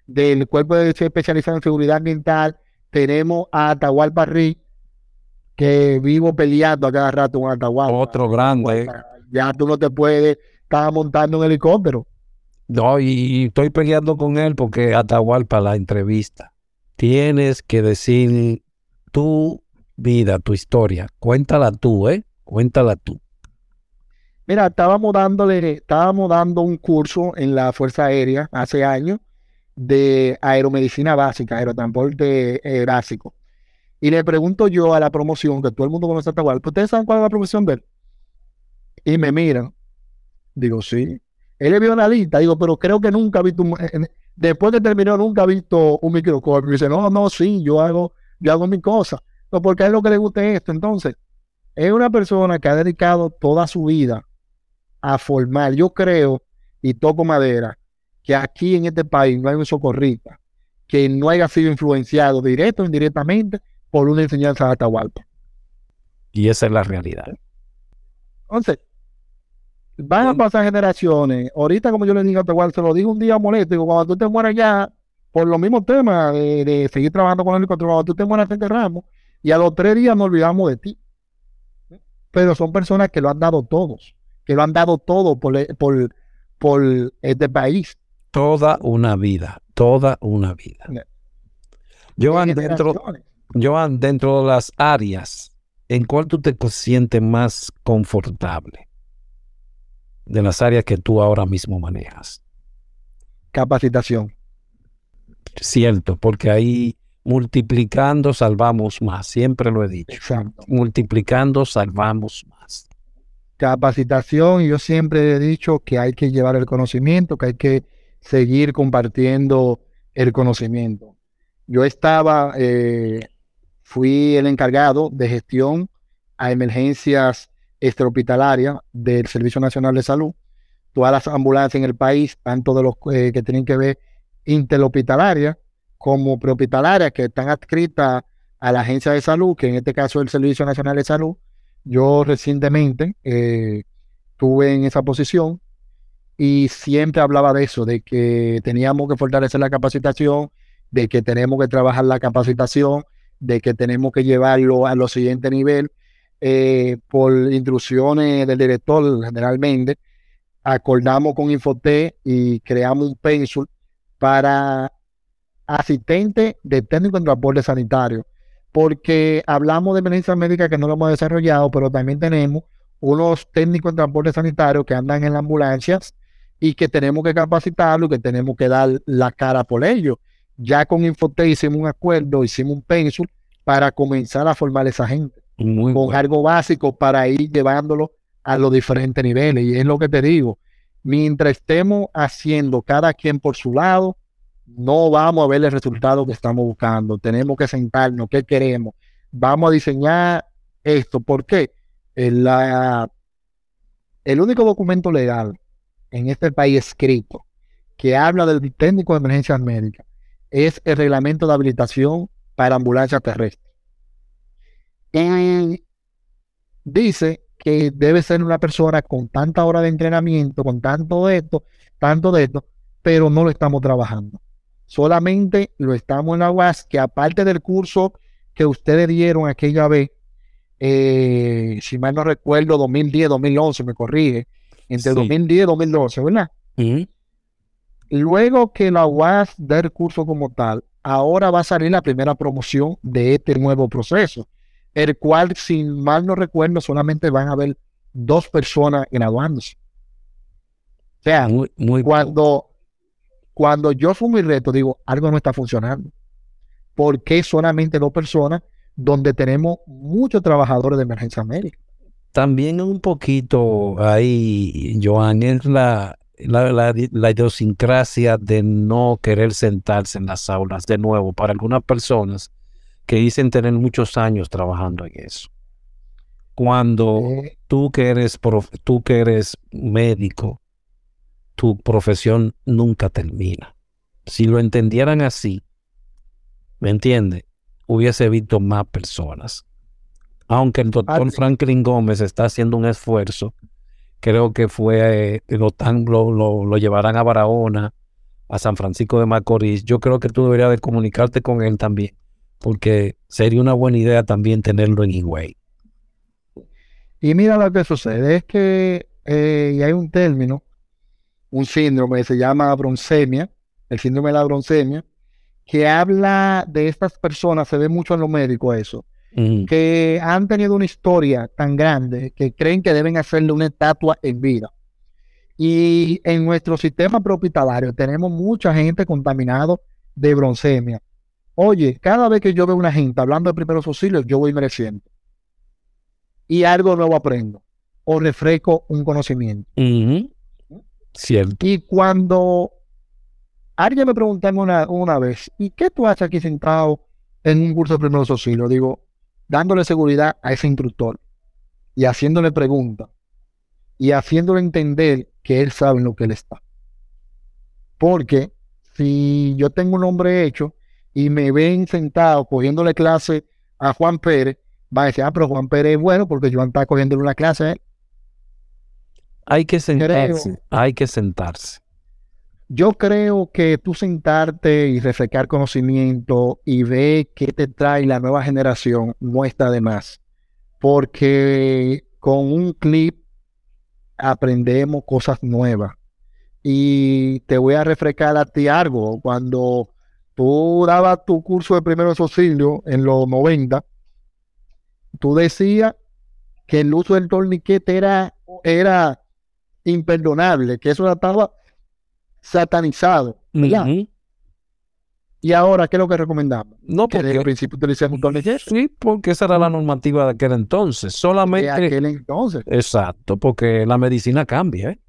del Cuerpo de Especializado en Seguridad Ambiental. Tenemos a Atahualpa Rick, que vivo peleando a cada rato con Atahualpa. otro grande. Ya tú no te puedes estar montando un helicóptero. No, y, y estoy peleando con él porque Atahualpa la entrevista. Tienes que decir tu vida, tu historia. Cuéntala tú, ¿eh? Cuéntala tú. Mira, estábamos dándole, estábamos dando un curso en la Fuerza Aérea hace años de aeromedicina básica, aerotransporte eh, básico. Y le pregunto yo a la promoción, que todo el mundo conoce a Atahualpa, ¿ustedes saben cuál es la promoción de él? Y me miran. Digo, sí. Él es lista. Digo, pero creo que nunca ha visto, un- eh, después que terminó, nunca ha visto un microscopio. Y dice, no, no, sí, yo hago, yo hago mi cosa. Pero porque a él lo que le gusta es esto. Entonces, es una persona que ha dedicado toda su vida a formar. Yo creo, y toco madera, que aquí en este país no hay un socorrista que no haya sido influenciado directo o indirectamente por una enseñanza de Atahualpa. Y esa es la realidad. Entonces, van a pasar generaciones. Ahorita, como yo le digo a Atahualpa, se lo digo un día molesto, digo, cuando tú te mueras ya, por los mismos temas de, de seguir trabajando con el cuando tú te mueras te enterramos, y a los tres días nos olvidamos de ti. Pero son personas que lo han dado todos, que lo han dado todo por, e- por, por este país. Toda una vida, toda una vida. Joan, dentro. Joan, dentro de las áreas, ¿en cuál tú te sientes más confortable? De las áreas que tú ahora mismo manejas. Capacitación. Cierto, porque ahí multiplicando salvamos más, siempre lo he dicho. Exacto. Multiplicando salvamos más. Capacitación, y yo siempre he dicho que hay que llevar el conocimiento, que hay que seguir compartiendo el conocimiento. Yo estaba, eh, fui el encargado de gestión a emergencias extrahospitalarias del Servicio Nacional de Salud. Todas las ambulancias en el país, tanto de los eh, que tienen que ver interhospitalarias como prehospitalarias, que están adscritas a la agencia de salud, que en este caso es el Servicio Nacional de Salud. Yo recientemente eh, estuve en esa posición y siempre hablaba de eso, de que teníamos que fortalecer la capacitación, de que tenemos que trabajar la capacitación, de que tenemos que llevarlo a los siguiente nivel. Eh, por instrucciones del director generalmente, acordamos con Infoté y creamos un pencil para asistente de técnico en transporte sanitario, porque hablamos de emergencia médica que no lo hemos desarrollado, pero también tenemos unos técnicos en transporte sanitario que andan en las ambulancias y que tenemos que capacitarlo que tenemos que dar la cara por ellos. Ya con Infote hicimos un acuerdo, hicimos un pencil para comenzar a formar esa gente con algo básico para ir llevándolo a los diferentes niveles. Y es lo que te digo, mientras estemos haciendo cada quien por su lado, no vamos a ver el resultado que estamos buscando. Tenemos que sentarnos, ¿qué queremos? Vamos a diseñar esto. ¿Por qué? El, el único documento legal en este país escrito que habla del técnico de emergencias médicas es el reglamento de habilitación para ambulancia terrestre. Dice que debe ser una persona con tanta hora de entrenamiento, con tanto de esto, tanto de esto, pero no lo estamos trabajando. Solamente lo estamos en la UAS, que aparte del curso que ustedes dieron aquella vez, eh, si mal no recuerdo, 2010, 2011, me corrige, entre 2010 y 2012, ¿verdad? Luego que la UAS dé el curso como tal, ahora va a salir la primera promoción de este nuevo proceso, el cual, si mal no recuerdo, solamente van a haber dos personas graduándose. O sea, muy, cuando, cuando yo fui mi reto, digo, algo no está funcionando. ¿Por qué solamente dos personas donde tenemos muchos trabajadores de emergencia médica? También un poquito ahí, Joan, es la, la, la, idiosincrasia de no querer sentarse en las aulas de nuevo para algunas personas que dicen tener muchos años trabajando en eso. Cuando tú que eres tú que eres médico, tu profesión nunca termina. Si lo entendieran así, ¿me entiende? Hubiese visto más personas aunque el doctor Franklin Gómez está haciendo un esfuerzo, creo que fue, eh, lo, lo, lo, llevarán a Barahona, a San Francisco de Macorís. Yo creo que tú deberías de comunicarte con él también, porque sería una buena idea también tenerlo en Higüey. Y mira lo que sucede, es que eh, hay un término, un síndrome que se llama broncemia, el síndrome de la broncemia, que habla de estas personas, se ve mucho en los médicos eso, que han tenido una historia tan grande que creen que deben hacerle una estatua en vida. Y en nuestro sistema propietario tenemos mucha gente contaminada de broncemia. Oye, cada vez que yo veo una gente hablando de primeros auxilios, yo voy mereciendo. Y algo nuevo aprendo. O refresco un conocimiento. Cierto. Y cuando alguien me preguntó una, una vez, ¿y qué tú haces aquí sentado en un curso de primeros auxilios? Digo, dándole seguridad a ese instructor y haciéndole preguntas y haciéndole entender que él sabe en lo que él está. Porque si yo tengo un hombre hecho y me ven sentado cogiéndole clase a Juan Pérez, va a decir, ah, pero Juan Pérez es bueno porque Juan está cogiéndole una clase a él. Hay que sentarse, hay que sentarse. Yo creo que tú sentarte y reflejar conocimiento y ver qué te trae la nueva generación no está de más. Porque con un clip aprendemos cosas nuevas. Y te voy a refrescar a ti algo. Cuando tú dabas tu curso de primeros auxilios en los 90, tú decías que el uso del torniquete era, era imperdonable, que eso estaba satanizado. Y ahora, ¿qué es lo que recomendamos? No, porque al principio utilicemos un torniquete. Sí, porque esa era la normativa de aquel entonces. Solamente. De aquel entonces. Exacto, porque la medicina cambia, ¿eh?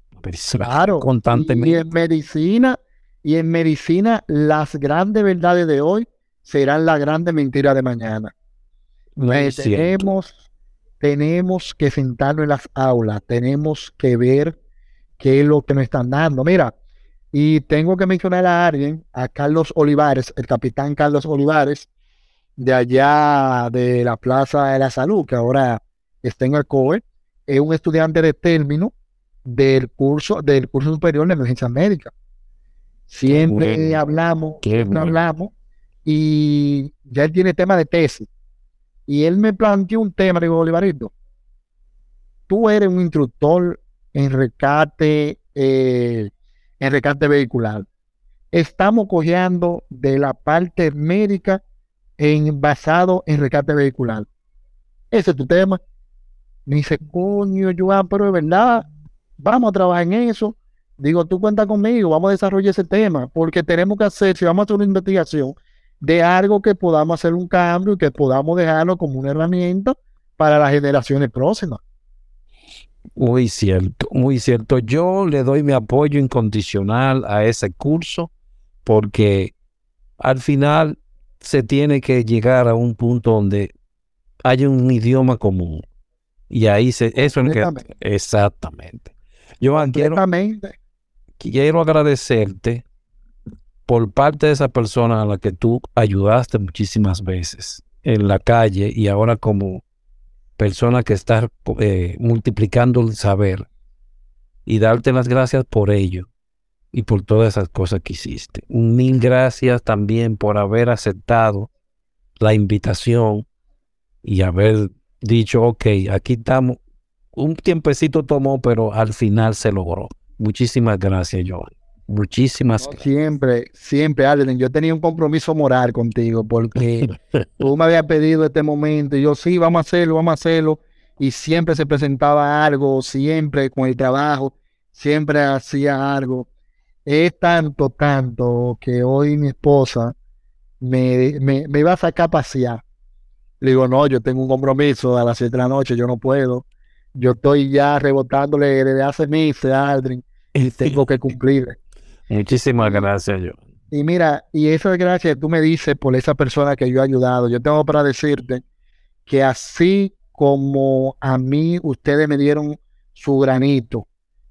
claro. Constantemente. Y en medicina, y en medicina, las grandes verdades de hoy serán las grandes mentiras de mañana. tenemos, tenemos que sentarnos en las aulas, tenemos que ver qué es lo que nos están dando. Mira, y tengo que mencionar a alguien, a Carlos Olivares, el capitán Carlos Olivares, de allá de la Plaza de la Salud, que ahora está en el COE. Es un estudiante de término del curso, del curso superior de emergencia médica. Siempre hablamos, siempre hablamos, y ya él tiene tema de tesis. Y él me planteó un tema, digo, Olivarito, tú eres un instructor en recate, eh, en recate vehicular. Estamos cogiendo de la parte médica en, basado en rescate vehicular. Ese es tu tema. Me dice, coño, Joan, pero de verdad, vamos a trabajar en eso. Digo, tú cuenta conmigo, vamos a desarrollar ese tema, porque tenemos que hacer, si vamos a hacer una investigación de algo que podamos hacer un cambio y que podamos dejarlo como una herramienta para las generaciones próximas. Muy cierto, muy cierto. Yo le doy mi apoyo incondicional a ese curso porque al final se tiene que llegar a un punto donde haya un idioma común. Y ahí se, eso es que, exactamente. Yo quiero, quiero agradecerte por parte de esa persona a la que tú ayudaste muchísimas veces en la calle y ahora como persona que está eh, multiplicando el saber y darte las gracias por ello y por todas esas cosas que hiciste. Mil gracias también por haber aceptado la invitación y haber dicho, ok, aquí estamos. Un tiempecito tomó, pero al final se logró. Muchísimas gracias, Joan. Muchísimas gracias. Siempre, siempre, Alden. Yo tenía un compromiso moral contigo porque [laughs] tú me habías pedido este momento y yo, sí, vamos a hacerlo, vamos a hacerlo. Y siempre se presentaba algo, siempre con el trabajo, siempre hacía algo. Es tanto, tanto que hoy mi esposa me, me, me iba a sacar a pasear. Le digo, no, yo tengo un compromiso a las 7 de la noche, yo no puedo. Yo estoy ya rebotándole desde hace meses a Aldrin y tengo que [laughs] cumplir. Muchísimas gracias, yo. Y mira, y eso es gracias tú me dices por esa persona que yo he ayudado. Yo tengo para decirte que así como a mí ustedes me dieron su granito,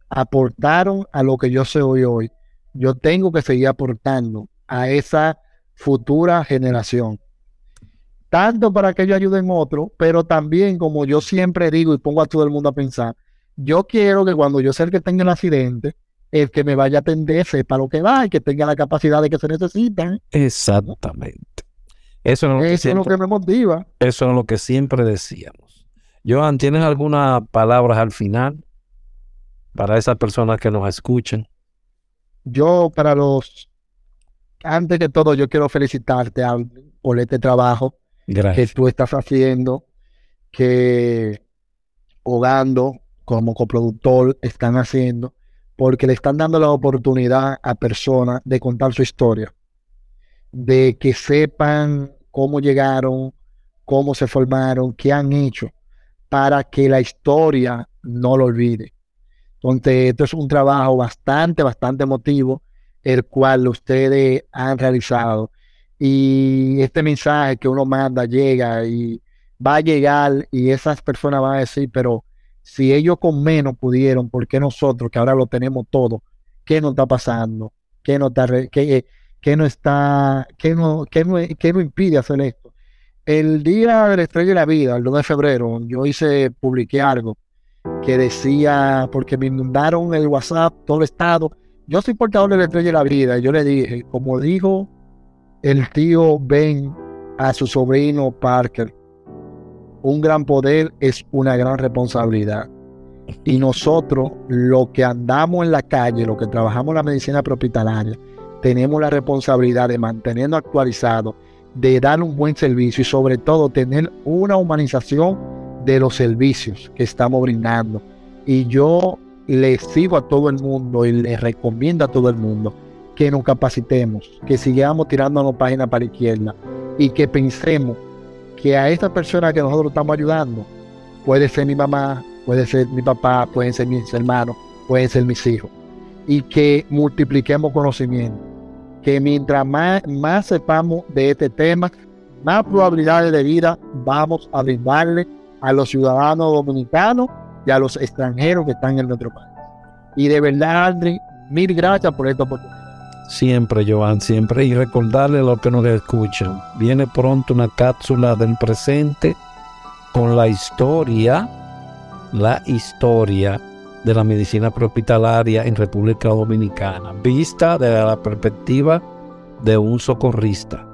aportaron a lo que yo soy hoy yo tengo que seguir aportando a esa futura generación. Tanto para que ellos ayuden a otros, pero también, como yo siempre digo y pongo a todo el mundo a pensar, yo quiero que cuando yo sea el que tenga el accidente, el que me vaya a atender sepa lo que va y que tenga la capacidad de que se necesitan. Exactamente. Eso, es lo, que me motiva. Eso es lo que siempre decíamos. Joan, ¿tienes algunas palabras al final para esas personas que nos escuchan? yo para los, antes de todo, yo quiero felicitarte por este trabajo que tú estás haciendo, que Hogando como coproductor están haciendo, porque le están dando la oportunidad a personas de contar su historia, de que sepan cómo llegaron, cómo se formaron, qué han hecho, para que la historia no lo olvide. Entonces, esto es un trabajo bastante, bastante emotivo, el cual ustedes han realizado. Y este mensaje que uno manda llega y va a llegar y esas personas van a decir, pero si ellos con menos pudieron, ¿por qué nosotros, que ahora lo tenemos todo, qué nos está pasando? ¿Qué nos está, qué, qué no está, qué no, qué no, qué no impide hacer esto? El día de la estrella de la vida, el 2 de febrero, yo hice, publiqué algo que decía, porque me inundaron el WhatsApp, todo el estado. Yo soy portador de la estrella de la vida. Y yo le dije, como dijo el tío Ben a su sobrino Parker, un gran poder es una gran responsabilidad. Y nosotros, lo que andamos en la calle, lo que trabajamos en la medicina propietaria, tenemos la responsabilidad de mantenernos actualizados, de dar un buen servicio y sobre todo tener una humanización de los servicios que estamos brindando. Y yo le sigo a todo el mundo y le recomiendo a todo el mundo que nos capacitemos, que sigamos tirándonos páginas para la izquierda y que pensemos que a esta persona que nosotros estamos ayudando puede ser mi mamá, puede ser mi papá, pueden ser mis hermanos, pueden ser mis hijos. Y que multipliquemos conocimiento. Que mientras más, más sepamos de este tema, más probabilidades de vida vamos a brindarle a los ciudadanos dominicanos y a los extranjeros que están en nuestro país. Y de verdad, Andri, mil gracias por esta oportunidad. Siempre, Joan, siempre. Y recordarle a los que nos escuchan, viene pronto una cápsula del presente con la historia, la historia de la medicina prehospitalaria en República Dominicana, vista desde la perspectiva de un socorrista,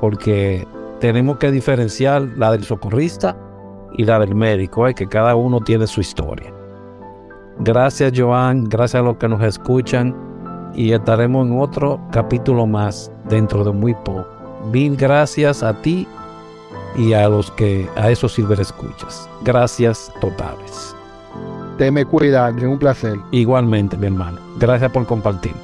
porque tenemos que diferenciar la del socorrista y la del médico, ¿eh? que cada uno tiene su historia. Gracias Joan, gracias a los que nos escuchan y estaremos en otro capítulo más dentro de muy poco. Mil gracias a ti y a los que a esos escuchas. Gracias totales. Te me cuida, es un placer. Igualmente, mi hermano. Gracias por compartir.